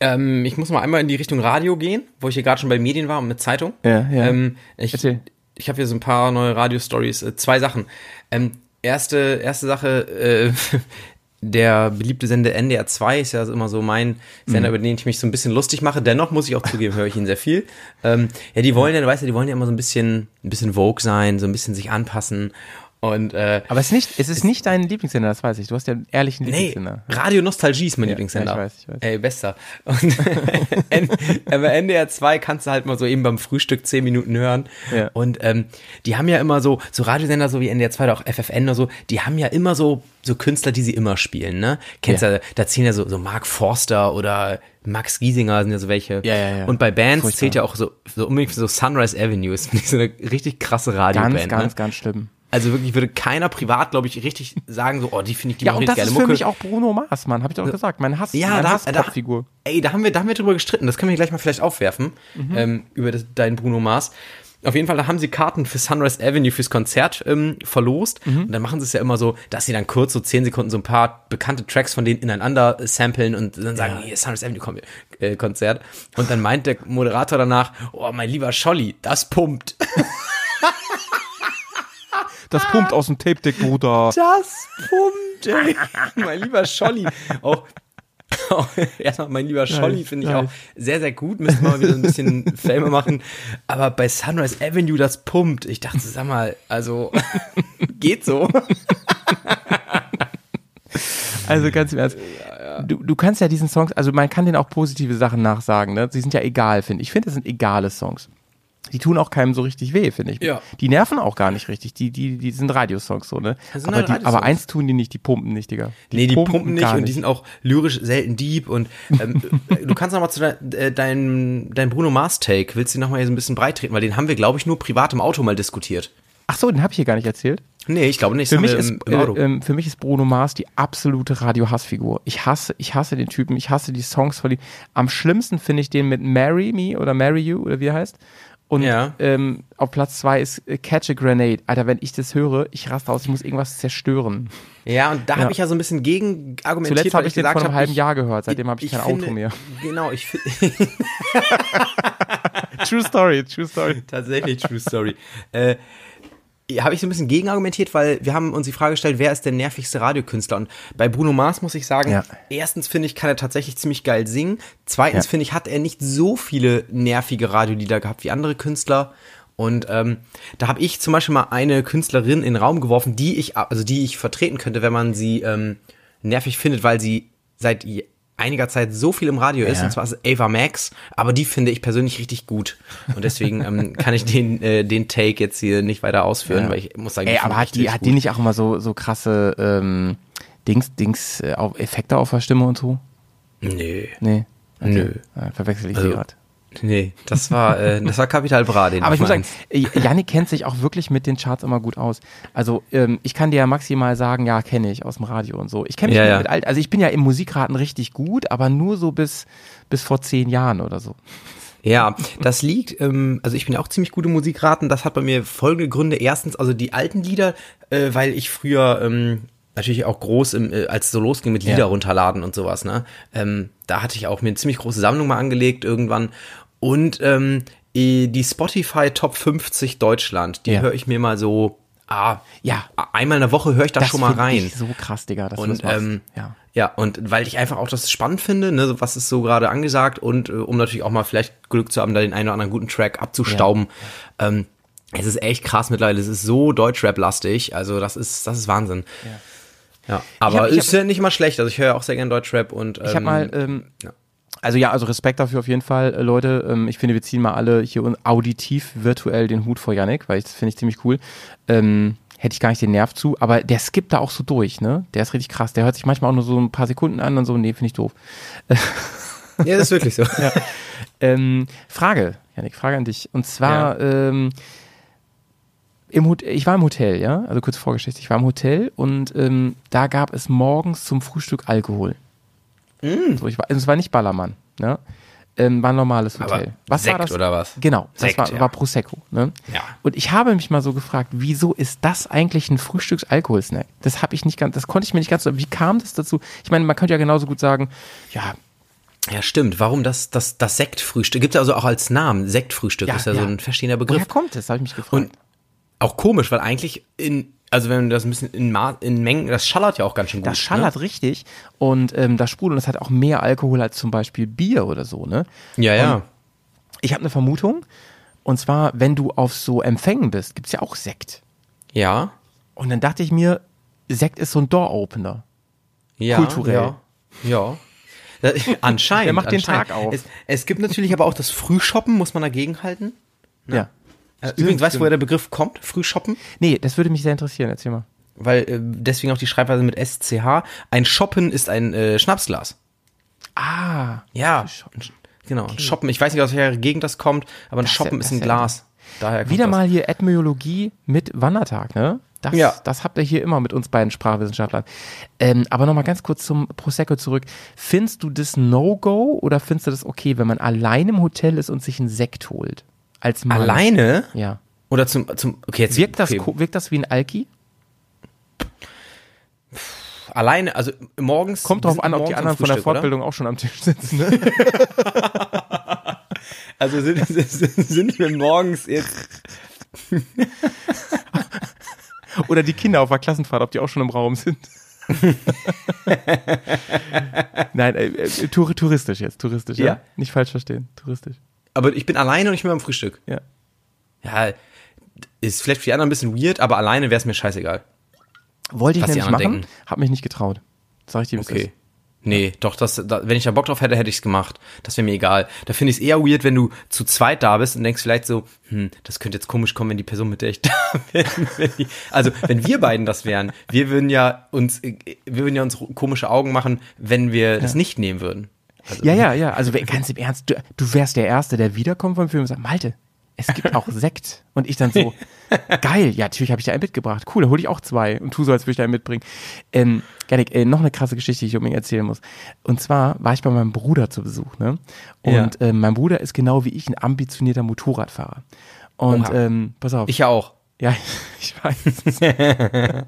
ähm, ich muss mal einmal in die Richtung Radio gehen, wo ich hier gerade schon bei Medien war und mit Zeitung. Ja, ja. Ähm, ich Erzähl. ich habe hier so ein paar neue Radio-Stories. Äh, zwei Sachen. Ähm, erste, erste Sache, äh, der beliebte Sender NDR 2 ist ja immer so mein Sender, Mhm. über den ich mich so ein bisschen lustig mache. Dennoch muss ich auch zugeben, höre ich ihn sehr viel. Ähm, ja, die wollen ja, du weißt ja, die wollen ja immer so ein bisschen, ein bisschen Vogue sein, so ein bisschen sich anpassen. Und äh, Aber es ist nicht, es ist nicht dein Lieblingssender, das weiß ich. Du hast ja einen ehrlichen Nee, Lieblingssender. Radio Nostalgie ist mein Ja, Lieblingssender. ja, ich weiß, ich weiß. Ey, bester. Und aber NDR 2 kannst du halt mal so eben beim Frühstück 10 Minuten hören. Ja. Und ähm, die haben ja immer so, so Radiosender, so wie NDR 2 oder auch FFN oder so, die haben ja immer so, so Künstler, die sie immer spielen, ne? Kennst Ja. ja, da zählen ja so, so Mark Forster oder Max Giesinger sind ja so welche. Ja, ja, ja. Und bei Bands Furchtbar. zählt ja auch so, so unbedingt so Sunrise Avenue, ist finde ich so eine richtig krasse Radioband. Ganz, ganz, ne? ganz schlimm. Also wirklich würde keiner privat, glaube ich, richtig sagen, so, oh, die finde ich die Ja, und das richtig ist geile für Mucke. mich auch Bruno Mars, Mann. Hab ich doch gesagt. Mein Hass, Ja, meine da, da, Hasspopfigur. ey, da haben wir, da haben wir drüber gestritten. Das können wir gleich mal vielleicht aufwerfen Mhm. ähm, über das, deinen Bruno Mars. Auf jeden Fall, da haben sie Karten für Sunrise Avenue fürs Konzert ähm, verlost. Mhm. Und dann machen sie es ja immer so, dass sie dann kurz so zehn Sekunden so ein paar bekannte Tracks von denen ineinander samplen und dann sagen, hier Sunrise Avenue Kon äh, Konzert. Und dann meint der Moderator danach, oh, mein lieber Scholli, das pumpt. Das pumpt aus dem Tape-Deck, Bruder. Das pumpt, ey. mein lieber Scholli. Auch, auch erstmal mein lieber Scholli finde ich nice. auch sehr, sehr gut. Müssen wir mal wieder ein bisschen Filme machen. Aber bei Sunrise Avenue, das pumpt. Ich dachte, sag mal, also geht so. Also ganz im Ernst. Du, du kannst ja diesen Songs, also man kann denen auch positive Sachen nachsagen, ne? Sie sind ja egal, finde ich. Ich finde, das sind egale Songs. Die tun auch keinem so richtig weh, finde ich. Ja. Die nerven auch gar nicht richtig. Die, die, die sind Radiosongs so, ne? Aber, halt die, Radiosongs. aber eins tun die nicht, die pumpen nicht, Digga. nee, die pumpen, nicht gar und die sind auch lyrisch selten deep. Und ähm, du kannst noch mal zu de, äh, deinem dein Bruno Mars Take, willst du noch mal hier so ein bisschen breit treten, weil den haben wir, glaube ich, nur privat im Auto mal diskutiert. Ach so, den habe ich hier gar nicht erzählt. Nee, ich glaube nicht. Für mich, ist, im, im Auto. äh, ähm, für mich ist Bruno Mars die absolute Radio-Hassfigur. Ich hasse, ich hasse den Typen, ich hasse die Songs von ihm. Am schlimmsten finde ich den mit Marry Me oder Marry You oder wie er heißt. Und Ja. ähm, auf Platz zwei ist äh, Catch a Grenade. Alter, wenn ich das höre, ich raste aus, ich muss irgendwas zerstören. Ja, und da Ja. habe ich ja so ein bisschen gegen argumentiert, Zuletzt habe ich den gesagt vor einem halben ich- Jahr gehört, seitdem habe ich, kein finde, Auto mehr. Genau, ich finde True Story, True Story. tatsächlich True Story. äh, habe ich so ein bisschen gegenargumentiert, weil wir haben uns die Frage gestellt, wer ist der nervigste Radiokünstler? Und bei Bruno Mars muss ich sagen, Ja. erstens finde ich, kann er tatsächlich ziemlich geil singen. Zweitens Ja. finde ich, hat er nicht so viele nervige Radiolieder gehabt wie andere Künstler. Und ähm, da habe ich zum Beispiel mal eine Künstlerin in den Raum geworfen, die ich, also die ich vertreten könnte, wenn man sie ähm, nervig findet, weil sie seit einiger Zeit so viel im Radio ist, Ja. und zwar ist Ava Max, aber die finde ich persönlich richtig gut. Und deswegen ähm, kann ich den, äh, den Take jetzt hier nicht weiter ausführen, Ja. weil ich muss sagen, Ey, aber hat die, hat die nicht auch immer so, so krasse ähm, Dings, Dings, äh, auf Effekte auf der Stimme und so? Nö. Nee. Nö. Ja, verwechsel ich Also, gerade. Nee, das war, äh, das war Kapital Bra, den Aber ich muss sagen, Yannick kennt sich auch wirklich mit den Charts immer gut aus. Also ähm, ich kann dir ja maximal sagen, ja, kenne ich aus dem Radio und so. Ich kenne mich Ja, ja. mit alt, also ich bin ja im Musikraten richtig gut, aber nur so bis, bis vor zehn Jahren oder so. Ja, das liegt, ähm, also ich bin ja auch ziemlich gute Musikraten. Das hat bei mir folgende Gründe. Erstens, also die alten Lieder, äh, weil ich früher ähm, natürlich auch groß, im, äh, als es so losging mit Lieder Ja. runterladen und sowas, ne? Ähm, da hatte ich auch mir eine ziemlich große Sammlung mal angelegt irgendwann. Und ähm, die Spotify Top 50 Deutschland, die Ja. höre ich mir mal so, ah, Ja. einmal in der Woche höre ich da Das schon mal rein. Ich so krass, Digga, Und das machst. ähm, ja. ja, und weil ich einfach auch das spannend finde, ne, was ist so gerade angesagt und äh, um natürlich auch mal vielleicht Glück zu haben, da den einen oder anderen guten Track abzustauben. Ähm, es ist echt krass mittlerweile, es ist so Deutschrap-lastig, also das ist, das ist Wahnsinn. Ja, aber Ich hab- ich ist ja nicht mal schlecht, also ich höre ja auch sehr gerne Deutschrap und ähm, Ich habe mal, ähm, ja. Also ja, also Respekt dafür auf jeden Fall, äh, Leute. Ähm, ich finde, wir ziehen mal alle hier auditiv virtuell den Hut vor Yannick, weil ich, das finde ich ziemlich cool. Ähm, hätte ich gar nicht den Nerv zu, aber der skippt da auch so durch, ne? Der ist richtig krass. Der hört sich manchmal auch nur so ein paar Sekunden an und so, nee, finde ich doof. ja, das ist wirklich so. Ähm, Frage, Janik, Frage an dich. Und zwar, ähm, im Hot ich war im Hotel, ja, also kurz Vorgeschichte. Ich war im Hotel und ähm, da gab es morgens zum Frühstück Alkohol. So, ich war, es war nicht Ballermann, ne? Ähm, war ein normales Aber Hotel. was Sekt war das? oder was? Genau, das Sekt, war, ja. war Prosecco. Ne? Ja. Und ich habe mich mal so gefragt, wieso ist das eigentlich ein Frühstücksalkoholsnack? Das habe ich nicht ganz, das konnte ich mir nicht ganz so. Wie kam das dazu? Ich meine, man könnte ja genauso gut sagen, ja, Ja, stimmt. Warum das, das, das Sektfrühstück? Gibt es also auch als Namen. Sektfrühstück Ja, ist ja, ja. so ein verstehender woher Begriff. kommt das? Habe ich mich gefragt. Und auch komisch, weil eigentlich in, also wenn du das ein bisschen in, Ma in Mengen, das schallert ja auch ganz schön gut. Das schallert richtig und ähm, das sprudelt und das hat auch mehr Alkohol als zum Beispiel Bier oder so, ne? Ne? Ja, ja. Ich habe eine Vermutung und zwar, wenn du auf so Empfängen bist, gibt's ja auch Sekt. Ja. Und dann dachte ich mir, Sekt ist so ein Door-Opener. ja Kulturell. Ja. ja. Anscheinend. Wer macht den anscheinend. Tag auf? Es, es gibt natürlich aber auch das Frühshoppen, muss man dagegen halten. Ja. Äh, Übrigens, weißt du, woher der Begriff kommt? Frühshoppen? Nee, das würde mich sehr interessieren, erzähl mal. Weil äh, deswegen auch die Schreibweise mit SCH. Ein Shoppen ist ein äh, Schnapsglas. Ah, Ja. Genau. Ein Shoppen. Ich weiß nicht, aus welcher Gegend das kommt, aber ein Das Shoppen ist ein ist ja Glas. Daher wieder das. mal hier Ethnologie mit Wandertag, ne? Das, Ja. das habt ihr hier immer mit uns beiden Sprachwissenschaftlern. Ähm, aber nochmal ganz kurz zum Prosecco zurück. Findest du das No-Go oder findest du das okay, wenn man allein im Hotel ist und sich einen Sekt holt? Als Mann? Alleine? Ja. Oder zum, zum okay, jetzt Wirkt das, okay. wirkt das wie ein Alki? alleine, also morgens Kommt drauf an, ob die anderen von der Frühstück, oder? Fortbildung auch schon am Tisch sitzen. Ne? Also sind, sind, sind wir morgens jetzt. Oder die Kinder auf der Klassenfahrt, ob die auch schon im Raum sind. Nein, äh, äh, tour- touristisch jetzt, touristisch, ja. Ja. Nicht falsch verstehen, touristisch. Aber ich bin alleine und nicht mehr am Frühstück. Ja. Ja, ist vielleicht für die anderen ein bisschen weird, aber alleine wäre es mir scheißegal. Wollte ich nämlich machen, anderen denken. hab mich nicht getraut. Sag ich dir, Okay. ist. Nee, doch, das, da, wenn ich da Bock drauf hätte, hätte ich es gemacht. Das wäre mir egal. Da finde ich es eher weird, wenn du zu zweit da bist und denkst vielleicht so, hm, das könnte jetzt komisch kommen, wenn die Person, mit der ich da bin, wenn die, also wenn wir beiden das wären, wir würden ja uns, wir würden ja uns komische Augen machen, wenn wir das nicht nehmen würden. Also, Ja, ja, ja. Also ganz im Ernst, du, du wärst der Erste, der wiederkommt vom Film und sagt, Malte, es gibt auch Sekt. Und ich dann so, geil, ja, natürlich habe ich da einen mitgebracht. Cool, da hole ich auch zwei und tu so, als würde ich da einen mitbringen. Ähm, Gerrit, äh, noch eine krasse Geschichte, die ich unbedingt erzählen muss. Und zwar war ich bei meinem Bruder zu Besuch, ne? Und Ja. ähm, mein Bruder ist genau wie ich ein ambitionierter Motorradfahrer. Und Oha. ähm, pass auf. Ich ja auch. Ja, ich weiß.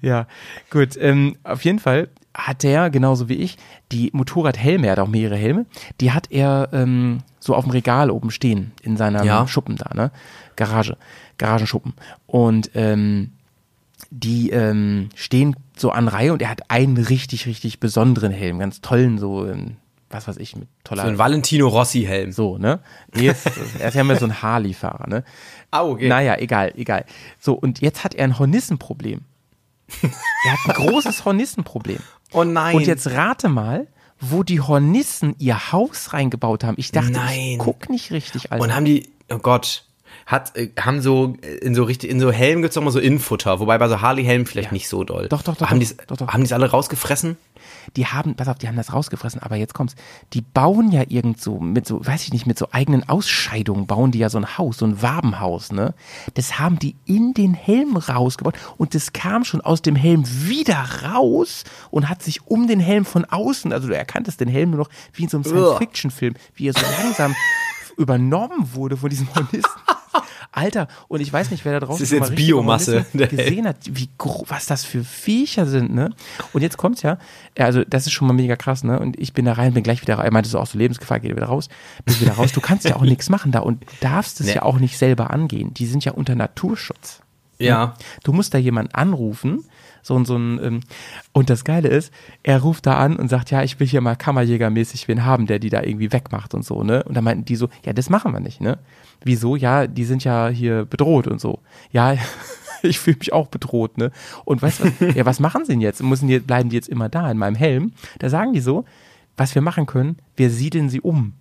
ja, gut. Ähm, auf jeden Fall hat der, genauso wie ich, die Motorradhelme, er hat auch mehrere Helme, die hat er ähm, so auf dem Regal oben stehen, in seinem Ja. Schuppen da, ne? Garage, Garagenschuppen. Und ähm, die ähm, stehen so an Reihe und er hat einen richtig, richtig besonderen Helm, ganz tollen, so, ähm, was weiß ich, mit toller. So ein Valentino Rossi-Helm. so, ne? Nee, ist, er ist ja mehr so ein Harley-Fahrer, ne? Ah, okay. Naja, egal, egal. So, und jetzt hat er ein Hornissenproblem. er hat ein großes Hornissenproblem. Oh nein. Und jetzt rate mal, wo die Hornissen ihr Haus reingebaut haben. Ich dachte, Nein. ich guck nicht richtig, Alter. Und haben die, oh Gott, hat, äh, haben so, äh, in so richtig, in so gibt's doch mal so Innenfutter, wobei bei so Harley-Helmen vielleicht nicht so doll. Doch, doch, doch, Haben die's, doch, doch. haben die's alle rausgefressen? die haben, pass auf, die haben das rausgefressen, aber jetzt kommt's. Die bauen ja irgend so, mit so, weiß ich nicht, mit so eigenen Ausscheidungen bauen die ja so ein Haus, so ein Wabenhaus, ne? Das haben die in den Helm rausgebaut und das kam schon aus dem Helm wieder raus und hat sich um den Helm von außen, also du erkanntest den Helm nur noch wie in so einem Science-Fiction-Film, wie er so langsam übernommen wurde von diesem Hornisten. Alter, und ich weiß nicht, wer da draußen Das ist schon mal jetzt Biomasse, gesehen hat, wie was das für Viecher sind, ne? Und jetzt kommt's ja, ja, also das ist schon mal mega krass, ne? Und ich bin da rein, bin gleich wieder, er meinte so auch so Lebensgefahr, geht wieder raus, bin wieder raus. Du kannst ja auch nichts machen da und darfst es Nee. ja auch nicht selber angehen. Die sind ja unter Naturschutz. Ja. Du musst da jemanden anrufen, so so ein, ähm, und das Geile ist, er ruft da an und sagt, ja, ich will hier mal Kammerjägermäßig wen haben, der die da irgendwie wegmacht und so, ne? Und da meinten die so, ja, das machen wir nicht, ne? Wieso? Ja, die sind ja hier bedroht und so. Ja, ich fühle mich auch bedroht, ne? Und weißt du was? Ja, was machen sie denn jetzt? Müssen die, bleiben die jetzt immer da in meinem Helm? Da sagen die so, was wir machen können, wir siedeln sie um.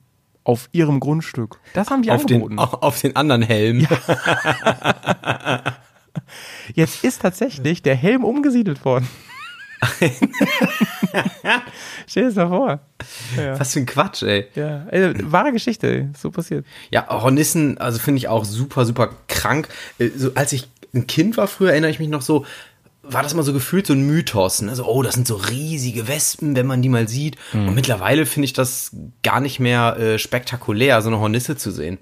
Auf ihrem Grundstück. Das haben die Auf den, angeboten. auf, auf den anderen Helm. Jetzt ist tatsächlich der Helm umgesiedelt worden. Stell dir das mal vor. Ja, Was für ein Quatsch, ey. ja. Ey, wahre Geschichte, ey. so passiert. Ja, Hornissen, also finde ich auch super, super krank. Äh, So, als ich ein Kind war früher, erinnere ich mich noch so, war das mal so gefühlt so ein Mythos. Ne? So, oh, das sind so riesige Wespen, wenn man die mal sieht. Mhm. Und mittlerweile finde ich das gar nicht mehr äh, spektakulär, so eine Hornisse zu sehen.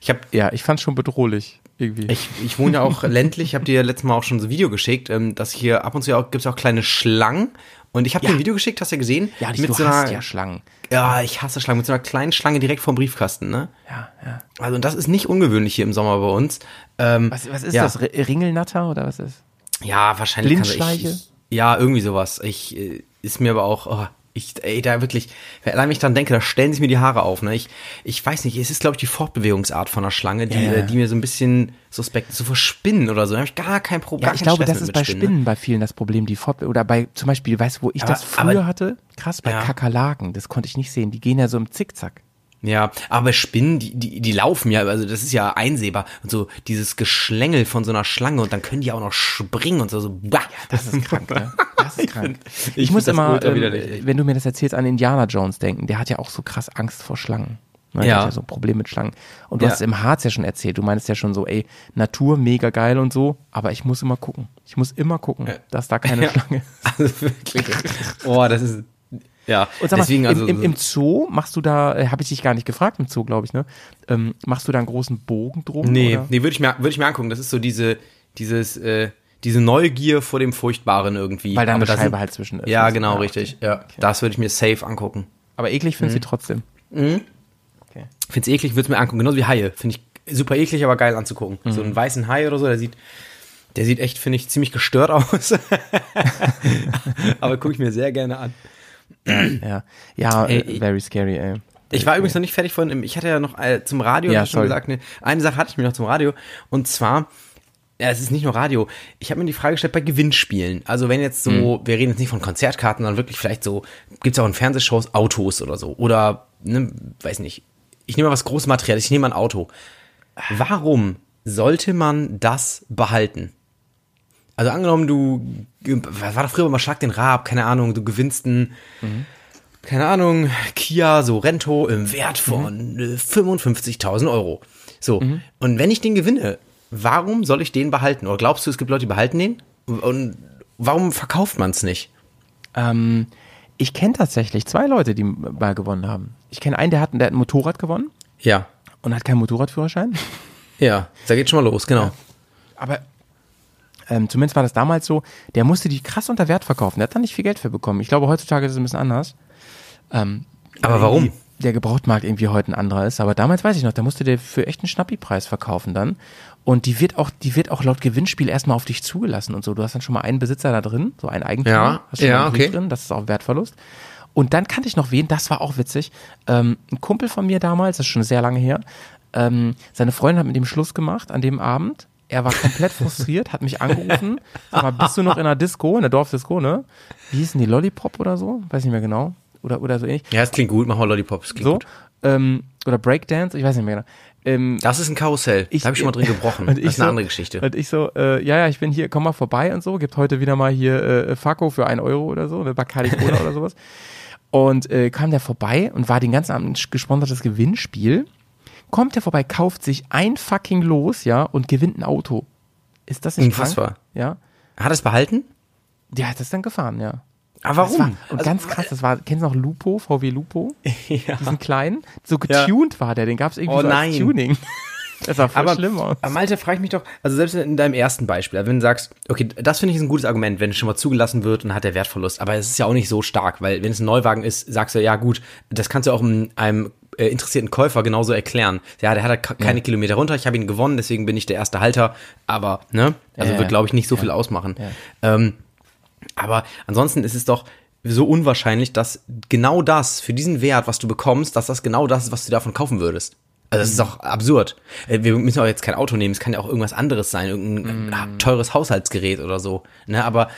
Ich habe Ja, ich fand's schon bedrohlich, irgendwie. ich, ich wohne ja auch ländlich, ich habe dir ja letztes Mal auch schon so ein Video geschickt, ähm, dass hier ab und zu auch, gibt's auch kleine Schlangen. Und ich habe Ja. dir ein Video geschickt, hast du ja gesehen? ja, mit du so hast einer, ja Schlangen. ja, ich hasse Schlangen, mit so einer kleinen Schlange direkt vorm Briefkasten, ne? Ja, ja. Also und das ist nicht ungewöhnlich hier im Sommer bei uns. Ähm, Was, was ist ja. das? Ringelnatter oder was ist? Ja, wahrscheinlich. Blindschleiche? Ich, ich, ja, irgendwie sowas. Ich äh, ist mir aber auch, oh, ich, ey, da wirklich, allein wenn ich dann denke, da stellen sich mir die Haare auf. Ne? Ich, ich weiß nicht, es ist, glaube ich, die Fortbewegungsart von einer Schlange, die, äh, die mir so ein bisschen suspekt ist. So vor Spinnen oder so. Da habe ich gar kein Problem. Ja, ich glaube, Stress das ist bei mit Spinnen ne? bei vielen das Problem, die Fort oder bei zum Beispiel, weißt du, wo ich Aber- das früher aber- hatte? Krass, bei Ja. Kakerlaken, das konnte ich nicht sehen. Die gehen ja so im Zickzack. Ja, aber Spinnen, die, die, die laufen ja, also das ist ja einsehbar. Und so dieses Geschlängel von so einer Schlange und dann können die auch noch springen und so. so bah. Das ist krank, ne? Das ist krank. Ich, ich muss find das immer, ähm, wenn du mir das erzählst, an Indiana Jones denken. Der hat ja auch so krass Angst vor Schlangen. Ne? Der Ja. hat ja so ein Problem mit Schlangen. Und du Ja. hast es im Harz ja schon erzählt. Du meinst ja schon so, ey, Natur mega geil und so, aber ich muss immer gucken. Ich muss immer gucken, dass da keine Ja. Schlange ist. Also wirklich. Oh, das ist. Ja, Und sag mal, deswegen also. im, im, im Zoo machst du da, äh, habe ich dich gar nicht gefragt im Zoo, glaube ich, ne? Ähm, machst du da einen großen Bogen drum? Nee, oder? nee, würde ich mir, würde ich mir angucken. Das ist so diese, dieses, äh, diese Neugier vor dem Furchtbaren irgendwie. Weil da eine Scheibe halt zwischen ist. Ja, genau, okay. richtig. Ja, das würde ich mir safe angucken. Aber eklig findest du die trotzdem. Okay. Find's eklig, würde es mir angucken. Genauso wie Haie. Finde ich super eklig, aber geil anzugucken. So einen weißen Hai oder so, der sieht, der sieht echt, finde ich, ziemlich gestört aus. aber gucke ich mir sehr gerne an. Ja, ja, Ey, äh, very scary, ey. Ich war übrigens noch nicht fertig von, ich hatte ja noch äh, zum Radio, Ja, schon gesagt, ne, eine Sache hatte ich mir noch zum Radio und zwar, ja, es ist nicht nur Radio, ich habe mir die Frage gestellt bei Gewinnspielen. Also wenn jetzt so, Hm. wir reden jetzt nicht von Konzertkarten, sondern wirklich vielleicht so, gibt's auch in Fernsehshows Autos oder so oder, ne, weiß nicht, ich nehme mal was großes Material, ich nehme ein Auto. Warum sollte man das behalten? Also angenommen, du, was war da früher mal Schlag den Rab, keine Ahnung, du gewinnst ein, keine Ahnung, Kia Sorento im Wert von äh, 55.000 Euro. So, und wenn ich den gewinne, warum soll ich den behalten? Oder glaubst du, es gibt Leute, die behalten den? Und warum verkauft man es nicht? Ähm, ich kenne tatsächlich zwei Leute, die mal gewonnen haben. Ich kenne einen, der hat, der hat ein Motorrad gewonnen Ja, und hat keinen Motorradführerschein. ja, da geht schon mal los, genau. Aber ähm, zumindest war das damals so, der musste die krass unter Wert verkaufen. Der hat da nicht viel Geld für bekommen. Ich glaube, heutzutage ist es ein bisschen anders. Ähm, Aber warum? Der Gebrauchtmarkt irgendwie heute ein anderer ist. Aber damals weiß ich noch, da musste der für echt einen Schnappi-Preis verkaufen dann. Und die wird auch, die wird auch laut Gewinnspiel erstmal auf dich zugelassen und so. Du hast dann schon mal einen Besitzer da drin, so einen Eigentümer. Ja, hast schon ja, einen okay. drin, das ist auch Wertverlust. Und dann kannte ich noch wen, das war auch witzig. Ähm, ein Kumpel von mir damals, das ist schon sehr lange her, ähm, seine Freundin hat mit ihm Schluss gemacht an dem Abend. Er war komplett frustriert, hat mich angerufen. Sag mal, bist du noch in einer Disco, in der Dorfdisco, ne? Wie hießen die Lollipop oder so? Weiß nicht mehr genau. Oder, oder so ähnlich. Ja, es klingt gut, mach mal Lollipop, es klingt So. gut. Ähm, oder Breakdance, ich weiß nicht mehr genau. Ähm, Das ist ein Karussell. Ich- da habe ich schon mal drin gebrochen. Das ist eine so- andere Geschichte. Und ich so, äh, ja, ja, ich bin hier, komm mal vorbei und so. Gibt heute wieder mal hier äh, Fakko für ein Euro oder so, eine Bacardi Cola oder sowas. Und äh, kam der vorbei und war den ganzen Abend ein gesponsertes Gewinnspiel. Kommt der vorbei, kauft sich ein fucking Los, ja, und gewinnt ein Auto. Ist das nicht Unfassbar. krank? Ja. Hat er es behalten? Der hat das dann gefahren, ja. Aber war, warum? und Also, ganz krass, das war, kennst du noch Lupo, VW Lupo? ja. Diesen kleinen? So getuned war der, den gab es irgendwie Oh so nein. als Tuning. Das sah voll aber, schlimm aus. aber Malte, frage ich mich doch, also selbst in deinem ersten Beispiel, wenn du sagst, okay, das finde ich ein gutes Argument, wenn es schon mal zugelassen wird und hat der Wertverlust, aber es ist ja auch nicht so stark, weil wenn es ein Neuwagen ist, sagst du, ja gut, das kannst du auch einem, einem äh, interessierten Käufer genauso erklären. Ja, der hat halt keine Kilometer runter, ich habe ihn gewonnen, deswegen bin ich der erste Halter, aber, ne, also Ja, wird, ja. glaube ich, nicht so viel ausmachen. Ähm, aber ansonsten ist es doch so unwahrscheinlich, dass genau das, für diesen Wert, was du bekommst, dass das genau das ist, was du davon kaufen würdest. Also das ist doch absurd. Äh, Wir müssen auch jetzt kein Auto nehmen, es kann ja auch irgendwas anderes sein, irgendein ah, teures Haushaltsgerät oder so. Ne, aber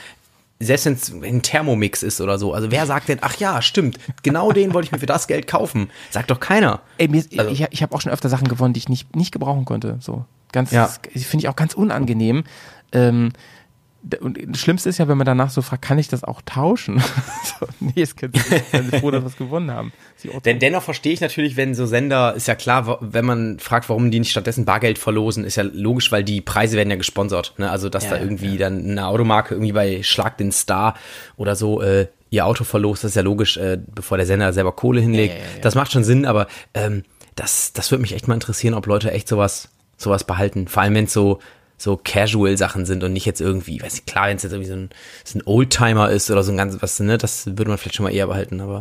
selbst wenn es ein Thermomix ist oder so, also wer sagt denn, ach ja, stimmt, genau den wollte ich mir für das Geld kaufen. Sagt doch keiner. Ey, mir Also- ich, ich habe auch schon öfter Sachen gewonnen, die ich nicht, nicht gebrauchen konnte. So ganz, Ja. finde ich auch ganz unangenehm. Ähm, und das Schlimmste ist ja, wenn man danach so fragt, kann ich das auch tauschen? so, nee, es könnte nicht. Dann froh, dass wir es gewonnen haben. Denn dennoch verstehe ich natürlich, wenn so Sender, ist ja klar, wenn man fragt, warum die nicht stattdessen Bargeld verlosen, ist ja logisch, weil die Preise werden ja gesponsert. Ne? Also, dass Ja, da ja, irgendwie dann eine Automarke irgendwie bei Schlag den Star oder so äh, ihr Auto verlost, das ist ja logisch, äh, bevor der Sender selber Kohle hinlegt. Ja, ja, ja. Das macht schon Sinn, aber ähm, das, das würde mich echt mal interessieren, ob Leute echt sowas, sowas behalten. Vor allem, wenn es so, so Casual-Sachen sind und nicht jetzt irgendwie, weiß ich, klar, wenn es jetzt irgendwie so ein, so ein Oldtimer ist oder so ein ganz, was, ne, das würde man vielleicht schon mal eher behalten, aber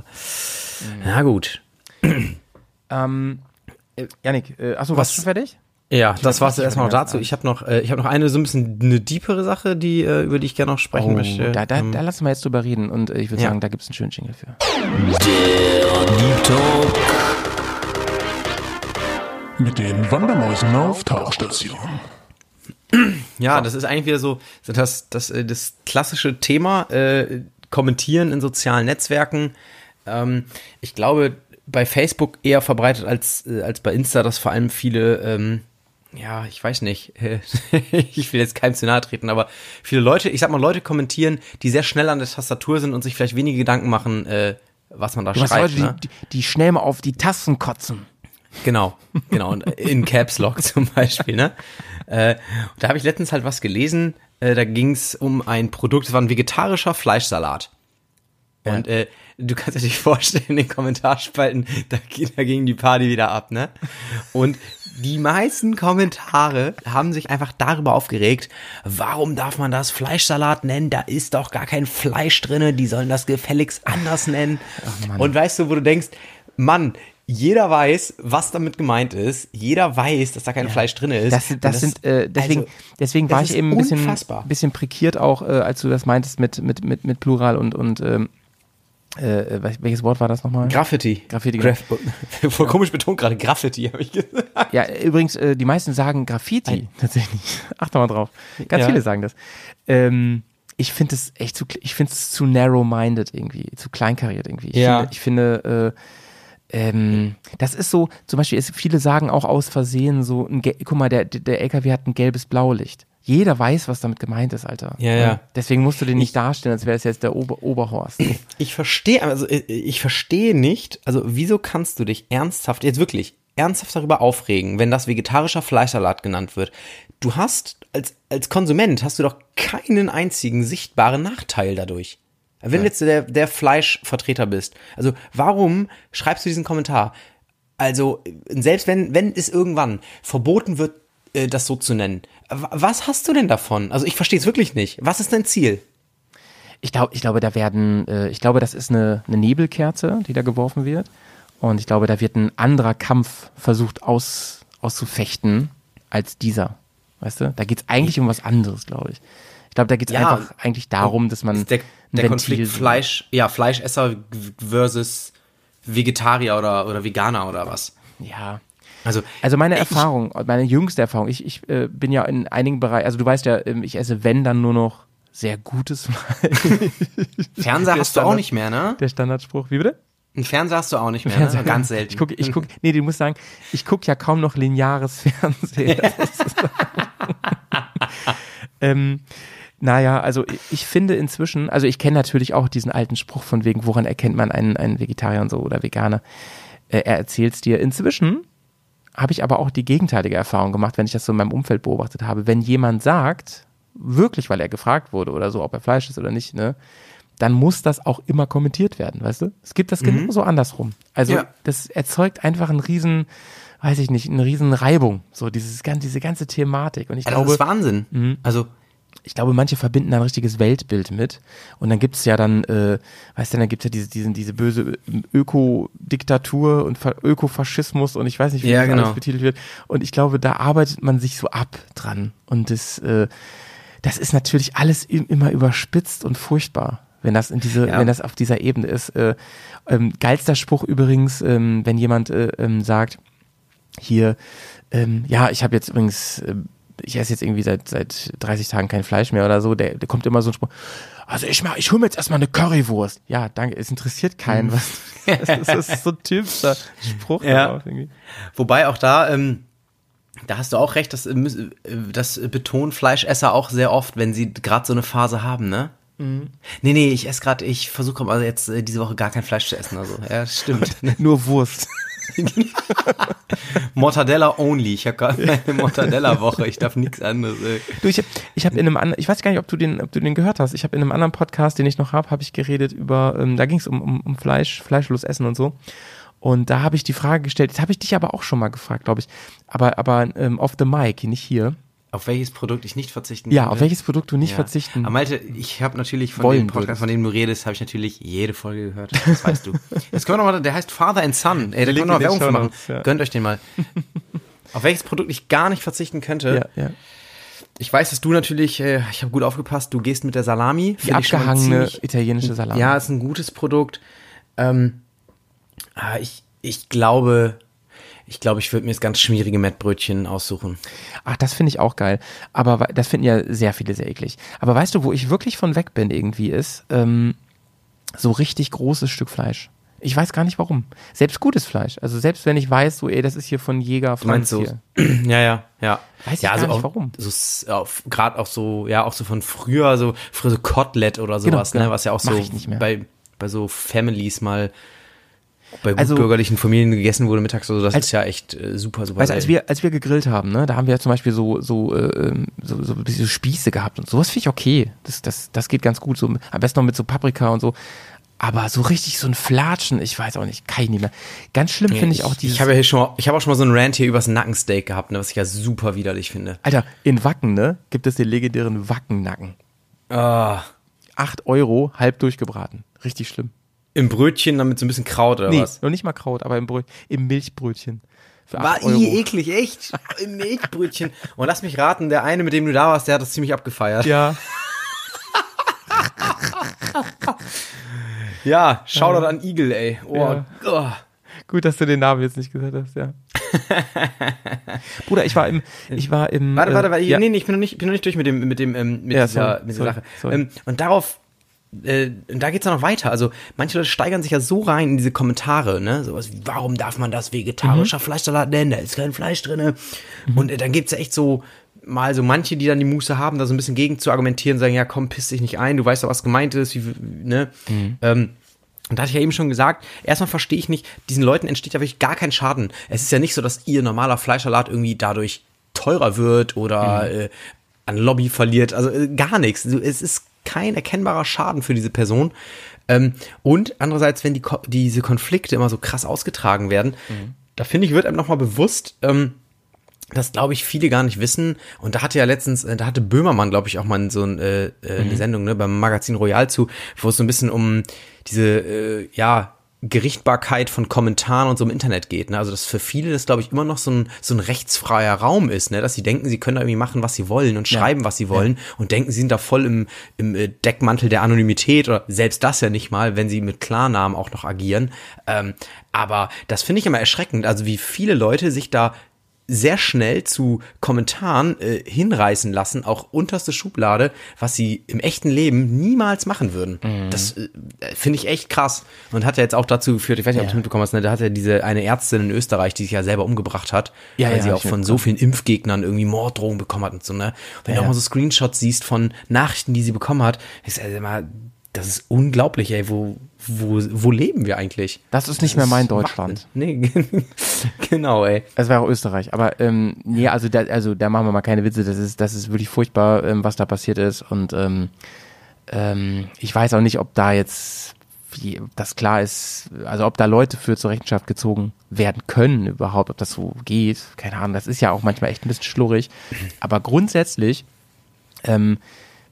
Mhm. na gut. ähm, äh, Janik, äh, achso, Was- warst du schon fertig? Ja, das war's erstmal noch dazu. Ich habe noch, äh, ich habe noch eine so ein bisschen eine deepere Sache, die äh, über die ich gerne noch sprechen möchte. Oh, da, da, Ähm, da lassen wir jetzt drüber reden und äh, ich würde Ja. sagen, da gibt es einen schönen Jingle für. Der Deep Talk. Mit den Wandermäusen auf Tauchstation. ja, das ist eigentlich wieder so, so das, das, äh, das klassische Thema äh, kommentieren in sozialen Netzwerken. Ähm, ich glaube, bei Facebook eher verbreitet als äh, als bei Insta, dass vor allem viele ähm, ja, ich weiß nicht, ich will jetzt keinem zu nahe treten, aber viele Leute, ich sag mal, Leute kommentieren, die sehr schnell an der Tastatur sind und sich vielleicht wenige Gedanken machen, äh, was man da Du schreibt. Leute, ne? die, die schnell mal auf die Tasten kotzen. Genau, genau. Und in Caps Lock zum Beispiel, ne? Äh, da habe ich letztens halt was gelesen, äh, da ging es um ein Produkt, das war ein vegetarischer Fleischsalat. Und äh, du kannst dir nicht vorstellen, in den Kommentarspalten, da, da ging die Party wieder ab, ne? Und die meisten Kommentare haben sich einfach darüber aufgeregt, warum darf man das Fleischsalat nennen? Da ist doch gar kein Fleisch drinne, die sollen das gefälligst anders nennen. Und weißt du, wo du denkst, Mann, jeder weiß, was damit gemeint ist. Jeder weiß, dass da kein Fleisch drin ist. Das, Und das, sind, äh, deswegen, also, deswegen das war ich eben ein bisschen, bisschen prekiert auch, äh, als du das meintest mit, mit, mit, mit Plural und, und ähm, äh, wel- welches Wort war das nochmal? Graffiti. Graffiti, Graf Voll komisch betont gerade Graffiti, habe ich gesagt. Ja, übrigens, äh, die meisten sagen Graffiti, tatsächlich. Achte mal drauf. Ganz Ja. viele sagen das. Ähm, ich finde es echt zu, ich finde es zu narrow-minded irgendwie, zu kleinkariert irgendwie. Ich Ja. finde, ich finde äh, ähm, das ist so, zum Beispiel, es, viele sagen auch aus Versehen so, ein, guck mal, der, der LKW hat ein gelbes Blaulicht. Jeder weiß, was damit gemeint ist, Alter. Ja, ja. Deswegen musst du den nicht darstellen, als wäre es jetzt der Ober Oberhorst. Ich verstehe, also äh, ich verstehe nicht, also wieso kannst du dich ernsthaft, jetzt wirklich, ernsthaft darüber aufregen, wenn das vegetarischer Fleischsalat genannt wird? Du hast, als, als Konsument hast du doch keinen einzigen sichtbaren Nachteil dadurch. Wenn du jetzt der, der Fleischvertreter bist, also warum schreibst du diesen Kommentar? Also, selbst wenn, wenn es irgendwann verboten wird, äh, das so zu nennen, was hast du denn davon? Also ich verstehe es wirklich nicht. Was ist dein Ziel? Ich glaube, ich glaube, da werden, äh, ich glaube, das ist eine, eine Nebelkerze, die da geworfen wird. Und ich glaube, da wird ein anderer Kampf versucht aus, auszufechten als dieser. Weißt du? Da geht es eigentlich um was anderes, glaube ich. Ich glaube, da geht es Ja, einfach eigentlich darum, dass man der, der Ventil Konflikt. Fleisch, ja, Fleischesser versus Vegetarier oder, oder Veganer oder was. Ja. Also, Also meine ich- Erfahrung, meine jüngste Erfahrung, ich, ich äh, bin ja in einigen Bereichen, also du weißt ja, ähm, ich esse wenn dann nur noch sehr gutes Fleisch. Fernseher Der hast du auch nicht mehr, ne? Der Standardspruch. Wie bitte? Einen Fernseher hast du auch nicht mehr, ne? Ganz selten. Ich gucke, ich guck, nee, du musst sagen, ich gucke ja kaum noch lineares Fernsehen. Ähm, naja, also ich- finde inzwischen, also ich kenne natürlich auch diesen alten Spruch von wegen, woran erkennt man einen, einen Vegetarier und so oder Veganer. Äh, er erzählt's dir. Inzwischen habe ich aber auch die gegenteilige Erfahrung gemacht, wenn ich das so in meinem Umfeld beobachtet habe. Wenn jemand sagt, wirklich, weil er gefragt wurde oder so, ob er Fleisch ist oder nicht, ne, dann muss das auch immer kommentiert werden, weißt du? Es gibt das genauso andersrum. Also Ja. das erzeugt einfach einen riesen, weiß ich nicht, eine riesen Reibung, so dieses ganze, diese ganze Thematik. Und ich Ja, glaube, das ist Wahnsinn. Also, ich glaube, manche verbinden da ein richtiges Weltbild mit. Und dann gibt's ja dann, äh, weißt du, dann gibt's ja diese, diese, diese böse Ökodiktatur und Fa- Ökofaschismus und ich weiß nicht, wie Ja, das genau. alles betitelt wird. Und ich glaube, da arbeitet man sich so ab dran. Und das, äh, das ist natürlich alles im, immer überspitzt und furchtbar, wenn das in diese, Ja. wenn das auf dieser Ebene ist. Äh, ähm, geilster Spruch übrigens, ähm, wenn jemand äh, ähm, sagt, hier, ähm, ja, ich habe jetzt übrigens, äh, ich esse jetzt irgendwie seit seit 30 Tagen kein Fleisch mehr oder so, der, der kommt immer so ein Spruch, also ich mach, ich hole mir jetzt erstmal eine Currywurst. Ja, danke, es interessiert keinen, was das ist, das ist so ein typischer Spruch Ja. irgendwie. wobei auch da, ähm, da hast du auch recht, das, äh, äh, das betonen Fleischesser auch sehr oft, wenn sie gerade so eine Phase haben, ne? Mhm. Nee, nee, ich esse gerade, ich versuche also jetzt äh, diese Woche gar kein Fleisch zu essen. Also, ja, stimmt. Nur Wurst. Mortadella only. Ich habe gerade meine Mortadella-Woche. Ich darf nichts anderes. Ey. Du, ich habe ich hab in einem anderen, ich weiß gar nicht, ob du den, ob du den gehört hast. Ich habe in einem anderen Podcast, den ich noch habe, habe ich geredet über, ähm, da ging es um, um, um Fleisch, fleischlos essen und so. Und da habe ich die Frage gestellt, das habe ich dich aber auch schon mal gefragt, glaube ich. Aber, aber ähm, off the mic, nicht hier. Auf welches Produkt ich nicht verzichten Ja, könnte? auf welches Produkt du nicht Ja. verzichten. Aber Malte, ich habe natürlich von dem Podcast, würdest. von dem du redest, habe ich natürlich jede Folge gehört. Das weißt du. Jetzt können wir noch mal, der heißt Father and Son. Ey, da können wir noch Werbung für machen. Ja. Gönnt euch den mal. auf welches Produkt ich gar nicht verzichten könnte. ja, ja. Ich weiß, dass du natürlich, äh, ich habe gut aufgepasst, du gehst mit der Salami. Die abgehangene ziemlich- italienische Salami. Ja, ist ein gutes Produkt. Ähm, ah, ich, ich glaube, ich glaube, ich würde mir das ganz schmierige Mettbrötchen aussuchen. Ach, das finde ich auch geil. Aber das finden ja sehr viele sehr eklig. Aber weißt du, wo ich wirklich von weg bin irgendwie ist, ähm, so richtig großes Stück Fleisch. Ich weiß gar nicht warum. Selbst gutes Fleisch. Also selbst wenn ich weiß, so, ey, das ist hier von Jäger, Du meinst Pflanztier. ja, ja, ja. Weiß ich ja, gar also nicht, auch, warum. So, gerade auch so, ja, auch so von früher, so, früher so Kotelett oder sowas, genau. ne, was ja auch so ich bei, bei so Families mal, bei Also- gutbürgerlichen Familien gegessen wurde mittags, also das Als- ist ja echt äh, super, super. Weißt als wir, als wir gegrillt haben, ne, da haben wir ja zum Beispiel so, so, äh, ähm, so, so diese Spieße gehabt und sowas finde ich okay. Das, das, das geht ganz gut. So, am besten noch mit so Paprika und so. Aber so richtig so ein Flatschen, ich weiß auch nicht, kann ich nicht mehr. Ganz schlimm finde ich auch dieses. Ich habe ja hier schon mal, ich habe auch schon mal so einen Rant hier übers Nackensteak gehabt, ne, was ich ja super widerlich finde. Alter, in Wacken, ne, gibt es den legendären Wackennacken. Ah, Acht Euro, halb durchgebraten. Richtig schlimm. Im Brötchen dann mit so ein bisschen Kraut oder Nee, was? noch nicht mal Kraut, aber im, Brö im Milchbrötchen. War i, eklig, echt. Im Milchbrötchen. Und lass mich raten, der eine, mit dem du da warst, der hat das ziemlich abgefeiert. Ja, Ja, Shoutout an Eagle, ey. Oh, Ja. oh. gut, dass du den Namen jetzt nicht gesagt hast, ja. Bruder, ich war im, ich war im. Warte, äh, warte, warte. Ja. Nee, nee, ich bin noch nicht, ich bin noch nicht durch mit dem, mit dem, ähm, mit Ja, dieser, sorry, mit dieser sorry, Sache. sorry. Ähm, und darauf, äh, da geht's ja noch weiter. Also, manche Leute steigern sich ja so rein in diese Kommentare, ne? Sowas wie, warum darf man das Mhm. vegetarischer Fleischsalat nennen? Da ist kein Fleisch drinne. Und äh, dann gibt's ja echt so, mal so manche, die dann die Muße haben, da so ein bisschen gegen zu argumentieren, sagen, ja komm, piss dich nicht ein, du weißt doch, was gemeint ist, wie, ne? Ähm, und da hatte ich ja eben schon gesagt, erstmal verstehe ich nicht, diesen Leuten entsteht ja wirklich gar kein Schaden. Es ist ja nicht so, dass ihr normaler Fleischsalat irgendwie dadurch teurer wird oder äh, an Lobby verliert. Also äh, gar nichts. Es ist kein erkennbarer Schaden für diese Person. Ähm, und andererseits, wenn die, Ko- diese Konflikte immer so krass ausgetragen werden, da finde ich, wird einem nochmal bewusst, ähm, das glaube ich viele gar nicht wissen. Und da hatte ja letztens, äh, da hatte Böhmermann, glaube ich, auch mal so ein, äh, äh, eine Sendung ne, beim Magazin Royal zu, wo es so ein bisschen um diese, äh, ja, Gerichtbarkeit von Kommentaren und so im Internet geht. Ne? Also dass für viele das, glaube ich, immer noch so ein, so ein rechtsfreier Raum ist, ne? dass sie denken, sie können da irgendwie machen, was sie wollen und schreiben, was sie wollen und denken, sie sind da voll im, im äh, Deckmantel der Anonymität oder selbst das ja nicht mal, wenn sie mit Klarnamen auch noch agieren. Ähm, aber das finde ich immer erschreckend, also wie viele Leute sich da sehr schnell zu Kommentaren äh, hinreißen lassen, auch unterste Schublade, was sie im echten Leben niemals machen würden. Mhm. Das äh, finde ich echt krass und hat ja jetzt auch dazu geführt, ich weiß nicht, ob du mitbekommen hast, ne, da hat ja diese eine Ärztin in Österreich, die sich ja selber umgebracht hat, Ja, weil ja, sie auch von so vielen Impfgegnern irgendwie Morddrohungen bekommen hat und so, ne? Wenn du Ja, auch mal ja. so Screenshots siehst von Nachrichten, die sie bekommen hat, ist also immer, das ist unglaublich, ey, wo, wo, wo leben wir eigentlich? Das ist nicht mehr mein Deutschland. Nee, genau, ey. Es wäre auch Österreich. Aber ähm, nee, also da, also da machen wir mal keine Witze. Das ist, das ist wirklich furchtbar, ähm, was da passiert ist. Und ähm, ähm, ich weiß auch nicht, ob da jetzt wie das klar ist, also ob da Leute für zur Rechenschaft gezogen werden können überhaupt, ob das so geht. Keine Ahnung, das ist ja auch manchmal echt ein bisschen schlurrig. Aber grundsätzlich ähm,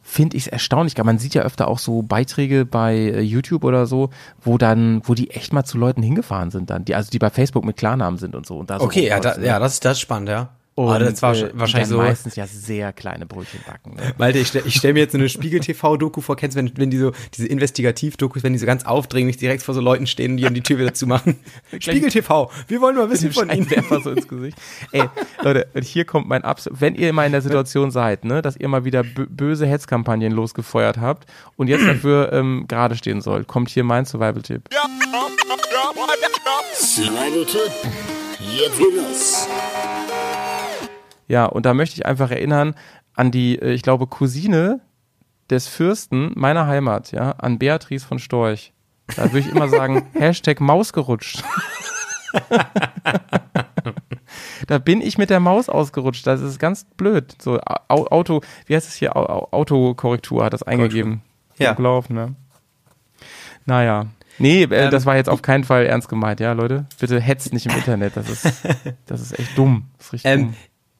finde ich es erstaunlich. Man sieht ja öfter auch so Beiträge bei äh, YouTube oder so, wo dann, wo die echt mal zu Leuten hingefahren sind dann, die, also die bei Facebook mit Klarnamen sind und so. Und da so Okay, ja, da, rumkreuzen, ja, das, ist- das ist spannend, ja. Und Aber das war äh, wahrscheinlich dann so. meistens ja sehr kleine Brötchen backen. Ne? Malte, ich stelle stell mir jetzt so eine Spiegel-TV-Doku vor, kennst du, wenn, wenn die so, diese Investigativ-Dokus, wenn die so ganz aufdringlich direkt vor so Leuten stehen und die an die Tür wieder zumachen. Spiegel-TV, wir wollen mal wissen von Ihnen. Scheinwerfer so ins Gesicht. Ey, Leute, hier kommt mein absolut, wenn ihr mal in der Situation seid, ne, dass ihr mal wieder bö- böse Hetzkampagnen losgefeuert habt und jetzt dafür ähm, gerade stehen sollt, kommt hier mein Survival-Tipp. Survival-Tipp. Jetzt geht los. Ja, und da möchte ich einfach erinnern an die, äh, ich glaube, Cousine des Fürsten meiner Heimat, ja, an Beatrice von Storch. Da würde ich immer sagen, Hashtag Maus gerutscht. da bin ich mit der Maus ausgerutscht. Das ist ganz blöd. So Au- Auto, wie heißt es hier? Au- Au- Autokorrektur hat das eingegeben. Ja. Gelaufen, ne? Naja. Nee, äh, Ähm, das war jetzt auf keinen Fall ernst gemeint, ja, Leute. Bitte hetzt nicht im Internet. Das ist, das ist echt dumm. Das ist richtig dumm.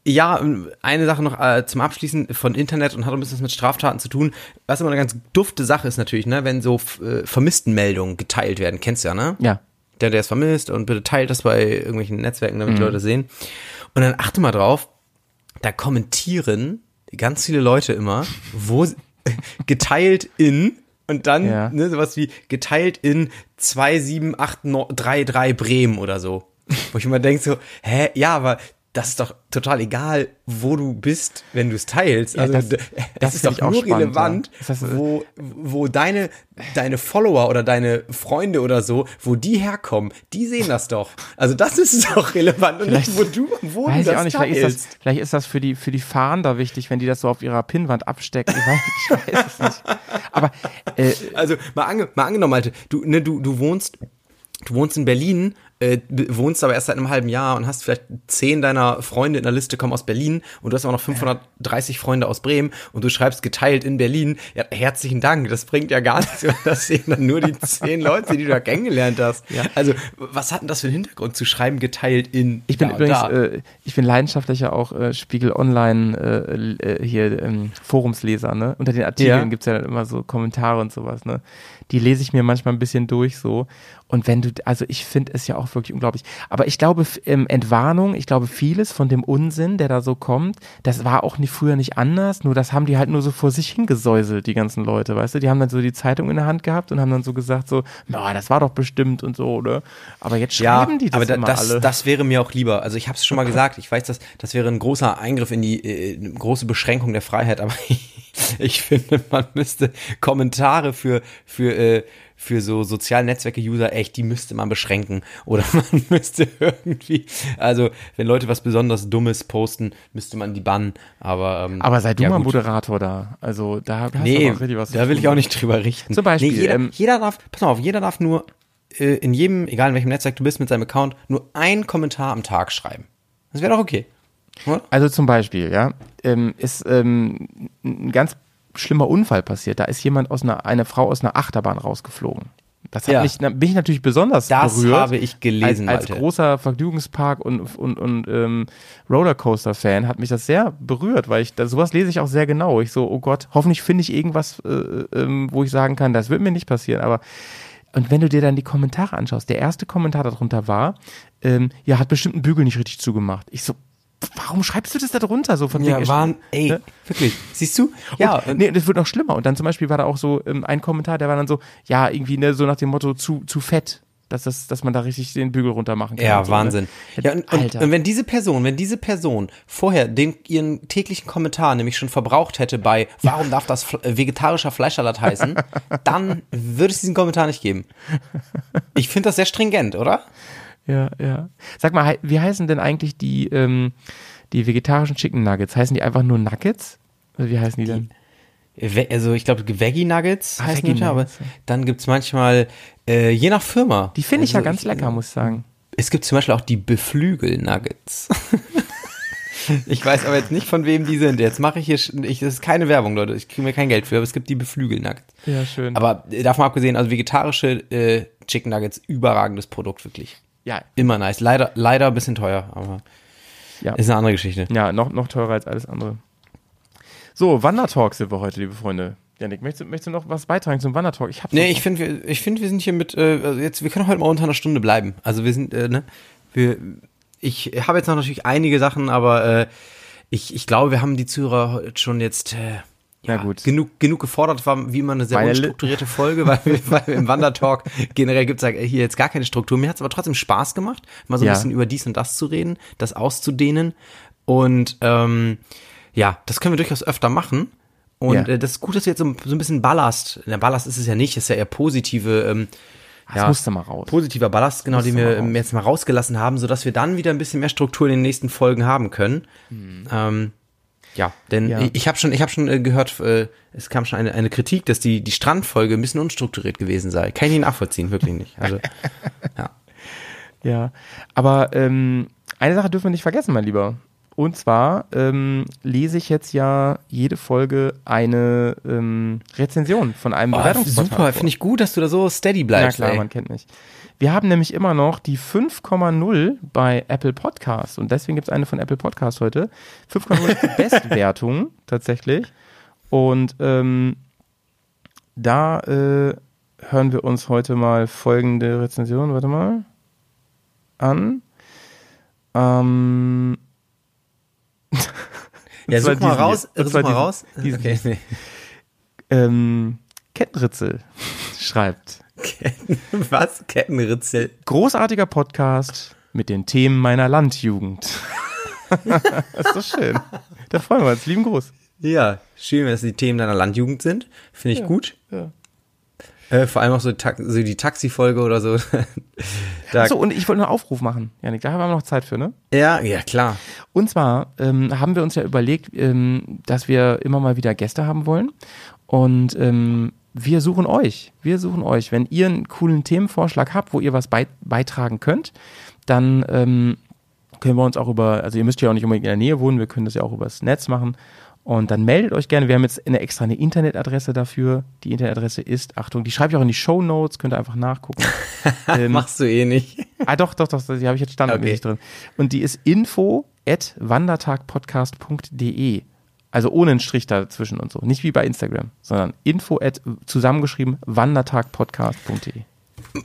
Ja, eine Sache noch äh, zum Abschließen von Internet und hat ein bisschen was mit Straftaten zu tun. Was immer eine ganz dufte Sache ist natürlich, ne, wenn so äh, Vermisstenmeldungen geteilt werden. Kennst du ja, ne? Ja. Der, der ist vermisst und bitte teilt das bei irgendwelchen Netzwerken, damit die Mhm. Leute sehen. Und dann achte mal drauf, da kommentieren ganz viele Leute immer, wo geteilt in und dann Ja. ne, sowas wie geteilt in 278933 Bremen oder so. Wo ich immer denke so, hä, ja, aber das ist doch total egal, wo du bist, wenn du es teilst. Ja, Also das- d- das es ist doch ich nur spannend, relevant, ja. Das wo, wo deine, deine Follower oder deine Freunde oder so, wo die herkommen, die sehen das doch. Also das ist doch relevant und nicht, wo du, wo Weiß du ich das auch nicht, vielleicht ist, teilst. das, vielleicht ist das für die, für die Fahnder wichtig, wenn die das so auf ihrer Pinnwand abstecken. Ich weiß, ich weiß es nicht. Aber äh, Also mal, ange, mal angenommen, Malte, du, ne, du, du wohnst, du wohnst in Berlin, äh, wohnst aber erst seit einem halben Jahr und hast vielleicht zehn deiner Freunde in der Liste kommen aus Berlin und du hast auch noch 530 Freunde aus Bremen und du schreibst geteilt in Berlin. Ja, herzlichen Dank, das bringt ja gar nichts, das sehen dann nur die zehn Leute, die du da kennengelernt hast. Ja. Also, was hat denn das für einen Hintergrund zu schreiben geteilt in ich bin übrigens, äh, ich bin leidenschaftlicher auch äh, Spiegel Online äh, äh, hier ähm, Forumsleser, ne? Unter den Artikeln Ja. gibt's ja dann immer so Kommentare und sowas, ne? Die lese ich mir manchmal ein bisschen durch so. Und wenn du, also ich finde es ja auch wirklich unglaublich. Aber ich glaube, ähm, Entwarnung, ich glaube, vieles von dem Unsinn, der da so kommt, das war auch nie, früher nicht anders, nur das haben die halt nur so vor sich hingesäuselt, die ganzen Leute, weißt du? Die haben dann so die Zeitung in der Hand gehabt und haben dann so gesagt, so, na, das war doch bestimmt und so, ne? Aber jetzt schreiben die das aber da, immer das, alle. das wäre mir auch lieber. Also ich habe es schon mal gesagt. Ich weiß, dass das wäre ein großer Eingriff in die äh, große Beschränkung der Freiheit. Aber ich finde, man müsste Kommentare für für äh, für so soziale Netzwerke-User, echt, die müsste man beschränken. Oder man müsste irgendwie, also wenn Leute was besonders Dummes posten, müsste man die bannen. Aber, ähm, Aber sei du ja, mal gut. Moderator da. Also da hast Nee, du richtig was da will ich auch nicht drüber richten. Zum Beispiel, Nee, jeder, ähm, jeder darf, pass mal auf, jeder darf nur äh, in jedem, egal in welchem Netzwerk du bist mit seinem Account, nur einen Kommentar am Tag schreiben. Das wäre doch okay. Also zum Beispiel, ja, ähm, ist ähm, ein ganz schlimmer Unfall passiert. Da ist jemand aus einer, eine Frau aus einer Achterbahn rausgeflogen. Das hat Ja. mich, da bin ich natürlich besonders Das berührt. habe ich gelesen, Als, als großer Vergnügungspark und, und, und ähm, Rollercoaster-Fan hat mich das sehr berührt, weil ich, da, sowas lese ich auch sehr genau. Ich so, oh Gott, hoffentlich finde ich irgendwas, äh, ähm, wo ich sagen kann, das wird mir nicht passieren. Aber und wenn du dir dann die Kommentare anschaust, der erste Kommentar darunter war, ähm, ja, hat bestimmt einen Bügel nicht richtig zugemacht. Ich so, warum schreibst du das da drunter so von Ja, wegen- waren, ey, Ne? wirklich. Siehst du? Ja, und, nee, das wird noch schlimmer. Und dann zum Beispiel war da auch so ähm, ein Kommentar, der war dann so, ja, irgendwie ne, so nach dem Motto zu, zu fett, dass, das, dass man da richtig den Bügel runter machen kann. Ja, so, Wahnsinn. Ne? Ja, und, und, Alter. und wenn diese Person, wenn diese Person vorher den, ihren täglichen Kommentar nämlich schon verbraucht hätte bei, warum darf das äh, vegetarischer Fleischsalat heißen, dann würde es diesen Kommentar nicht geben. Ich finde das sehr stringent, oder? Ja, ja. Sag mal, wie heißen denn eigentlich die, ähm, die vegetarischen Chicken Nuggets? Heißen die einfach nur Nuggets? Oder wie heißen die, denn? We- Also ich glaube, Veggie Nuggets Ah, heißen Veggie die, aber Nuggets, dann gibt's manchmal, äh, je nach Firma. Die finde ich ja Also ganz lecker, muss ich sagen. Es gibt zum Beispiel auch die Beflügel-Nuggets. ich weiß aber jetzt nicht, von wem die sind. Jetzt mache ich hier, ich, das ist keine Werbung, Leute. Ich kriege mir kein Geld für, aber es gibt die Beflügel-Nuggets. Ja, schön. Aber äh, davon abgesehen, also vegetarische äh, Chicken Nuggets, überragendes Produkt, wirklich. Ja, Immer nice. Leider, leider ein bisschen teuer, aber ja. ist eine andere Geschichte. Ja, noch, noch teurer als alles andere. So, Wandertalk sind wir heute, liebe Freunde. Janik, möchtest, du- möchtest du noch was beitragen zum Wandertalk? Ich hab's Nee, ich finde, wir, ich finde, wir sind hier mit, äh, also jetzt, wir können heute mal unter einer Stunde bleiben. Also wir sind, äh, ne, wir, ich habe jetzt noch natürlich einige Sachen, aber äh, ich, ich glaube, wir haben die Zuhörer schon jetzt, äh, Na gut. genug, genug gefordert, war wie immer eine sehr Meine unstrukturierte Folge, weil, wir- weil wir im Wandertalk generell gibt's ja hier jetzt gar keine Struktur. Mir hat's aber trotzdem Spaß gemacht, mal so ein Ja. bisschen über dies und das zu reden, das auszudehnen. Und ähm, ja, das können wir durchaus öfter machen. Und Ja. äh, das ist gut, dass wir jetzt so, so ein bisschen Ballast, der Ballast ist es ja nicht, ist ja eher positive, ähm, das ja, musste mal raus. positiver Ballast, genau, den Musste mal wir ähm, jetzt mal rausgelassen haben, sodass wir dann wieder ein bisschen mehr Struktur in den nächsten Folgen haben können. Ähm, ja, denn. Ja. ich, habe schon, ich habe schon äh, gehört, äh, es kam schon eine, eine Kritik, dass die die Strandfolge ein bisschen unstrukturiert gewesen sei. Kann ich nicht nachvollziehen, wirklich nicht. Also ja. Ja, aber ähm, eine Sache dürfen wir nicht vergessen, mein Lieber. Und zwar ähm, lese ich jetzt ja jede Folge eine ähm, Rezension von einem Oh, Bewertungsportal super, finde ich gut, dass du da so steady Ja bleibst. klar, ey. man kennt mich. Wir haben nämlich immer noch die 5,0 bei Apple Podcast und deswegen gibt es eine von Apple Podcast heute. 5,0 ist die Bestwertung tatsächlich. Und ähm, da äh, hören wir uns heute mal folgende Rezension, warte mal, an. Ähm, Ja, such mal diesen raus, such mal diesen- raus. diesen- Okay, nee. ähm, Kettenritzel schreibt. Was? Kettenritzel. Großartiger Podcast mit den Themen meiner Landjugend. das ist doch schön. Da freuen wir uns. Lieben Gruß. Ja, schön, dass die Themen deiner Landjugend sind. Finde ich gut. ja. Äh, vor allem auch so, so die Taxi-Folge oder so. da, Achso, und ich wollte noch einen Aufruf machen. Janik, da haben wir noch Zeit für, ne? ja, ja, klar. Und zwar ähm, haben wir uns ja überlegt, ähm, dass wir immer mal wieder Gäste haben wollen. Und ähm, wir suchen euch. Wir suchen euch. Wenn ihr einen coolen Themenvorschlag habt, wo ihr was bei, beitragen könnt, dann ähm, können wir uns auch über, also ihr müsst ja auch nicht unbedingt in der Nähe wohnen, wir können das ja auch übers Netz machen. Und dann meldet euch gerne. Wir haben jetzt eine extra eine Internetadresse dafür. Die Internetadresse ist, Achtung, die schreibe ich auch in die Show Notes, könnt ihr einfach nachgucken. ähm, Machst du eh nicht. Ah, doch, doch, doch, die habe ich jetzt standardmäßig Okay. drin. Und die ist info at wandertagpodcast.de. Also ohne einen Strich dazwischen und so. Nicht wie bei Instagram, sondern info at zusammengeschrieben wandertagpodcast.de.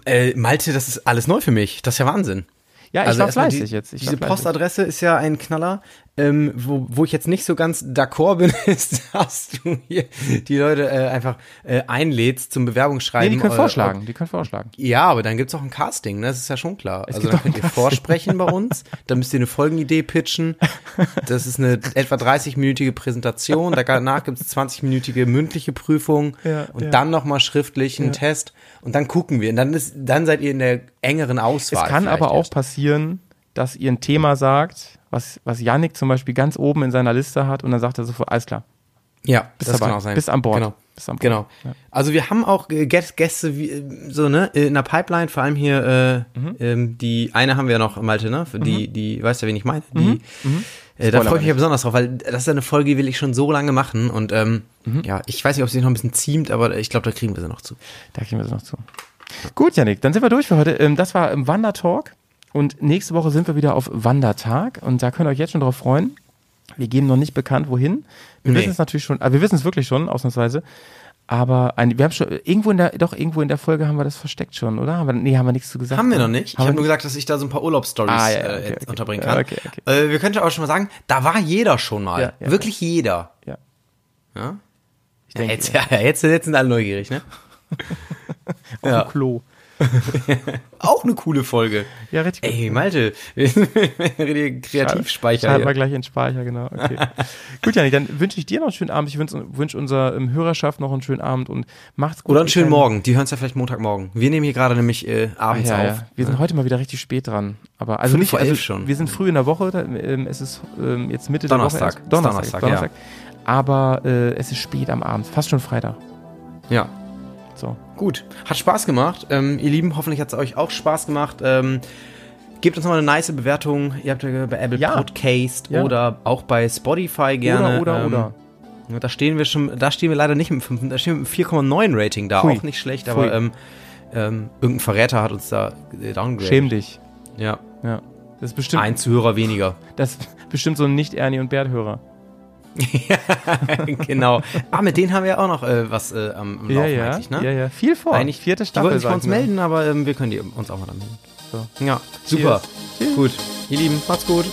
Äh, Malte, das ist alles neu für mich. Das ist ja Wahnsinn. Ja, ich Also war fleißig die, jetzt. Ich diese. Postadresse ist ja ein Knaller. Ähm, wo, wo ich jetzt nicht so ganz d'accord bin, ist, dass du hier die Leute äh, einfach äh, einlädst zum Nee, Bewerbungsschreiben. die können äh, vorschlagen, die können vorschlagen. Ja, aber dann gibt's auch ein Casting, ne? das ist ja schon klar. also gibt dann könnt ein ihr vorsprechen bei uns, dann müsst ihr eine Folgenidee pitchen. Das ist eine etwa 30-minütige Präsentation, danach gibt's 20-minütige mündliche Prüfung Ja, und ja. dann nochmal schriftlich einen Test und dann gucken wir. Und dann, ist, dann seid ihr in der engeren Auswahl. Es kann aber auch passieren, dass ihr ein Thema sagt, was, was Yannick zum Beispiel ganz oben in seiner Liste hat und dann sagt er sofort, alles klar, Ja, bist das dabei, kann auch sein. bist an Bord. Genau. Bist an Bord. Genau. Ja. Also wir haben auch äh, Gäste, wie, äh, so ne in der Pipeline, vor allem hier äh, Mhm. ähm, die eine haben wir noch Malte, ne? Die die weißt du, wen ich meine? Die Mhm. äh, da freue ich mich ja besonders drauf, weil das ist eine Folge, die will ich schon so lange machen und ähm, Mhm. ja, ich weiß nicht, ob sie noch ein bisschen ziemt, aber ich glaube, da kriegen wir sie noch zu. Da kriegen wir es noch zu. Gut, Yannick, dann sind wir durch für heute. Ähm, Das war im Wandertalk und nächste Woche sind wir wieder auf Wandertag und da könnt ihr euch jetzt schon drauf freuen. Wir geben noch nicht bekannt, wohin. Wir Nee. wissen es natürlich schon, aber wir wissen es wirklich schon, ausnahmsweise. Aber ein, wir haben schon irgendwo in der, doch irgendwo in der Folge haben wir das versteckt schon, oder? Haben wir, nee, haben wir nichts zu gesagt. Haben wir noch nicht. Ich Haben habe wir nur gesagt, dass ich da so ein paar Urlaubsstories Ah, ja, äh, okay, jetzt okay. unterbringen kann. okay. Äh, wir könnten aber schon mal sagen, da war jeder schon mal. Ja, ja, Wirklich jeder. Ja, Ja? ich denke, Jetzt, ja, jetzt, jetzt sind alle neugierig, ne? auf ja. dem Klo. Auch eine coole Folge. Ja, richtig gut. Ey, Malte, wir sind richtige Kreativspeicher. Schreiben wir gleich in den Speicher, genau. Okay. Gut, Janik, dann wünsche ich dir noch einen schönen Abend. Ich wünsche wünsch unserer ähm, Hörerschaft noch einen schönen Abend und macht's gut. Oder einen schönen Morgen. Die hören es ja vielleicht Montagmorgen. Wir nehmen hier gerade nämlich äh, Ah, abends ja, auf. ja. Wir sind heute mal wieder richtig spät dran. Aber also Fünf nicht vor also, elf schon. Wir sind früh in der Woche. Da, ähm, es ist ähm, jetzt Mitte Donnerstag. der Woche. erst. Donnerstag. Donnerstag, Donnerstag. Aber äh, es ist spät am Abend, fast schon Freitag. Ja. So. Gut. Hat Spaß gemacht. Ähm, ihr Lieben, hoffentlich hat es euch auch Spaß gemacht. Ähm, gebt uns noch mal eine nice Bewertung. Ihr habt ja bei Apple Ja. Podcast Ja. oder auch bei Spotify gerne. oder, oder, ähm, oder. Da stehen wir schon, da stehen wir leider nicht mit 5, da stehen wir mit 4,9 Rating da, Pfui. auch nicht schlecht, aber ähm, ähm, irgendein Verräter hat uns da äh, downgraded. Schäm dich. Ja, Ja. Das ist bestimmt, ein Zuhörer weniger. das ist bestimmt so ein Nicht-Ernie und Bert-Hörer. genau. Ah, mit denen haben wir auch noch äh, was äh, am, am Ja, Laufen ja. eigentlich, ne? Ja, ja. Viel vor. Eigentlich, Vierte die Staffel. wollten sich bei uns mal. melden, aber ähm, wir können die uns auch mal dann melden. So. Ja, super. Tschüss. Gut. Ihr Lieben, macht's gut.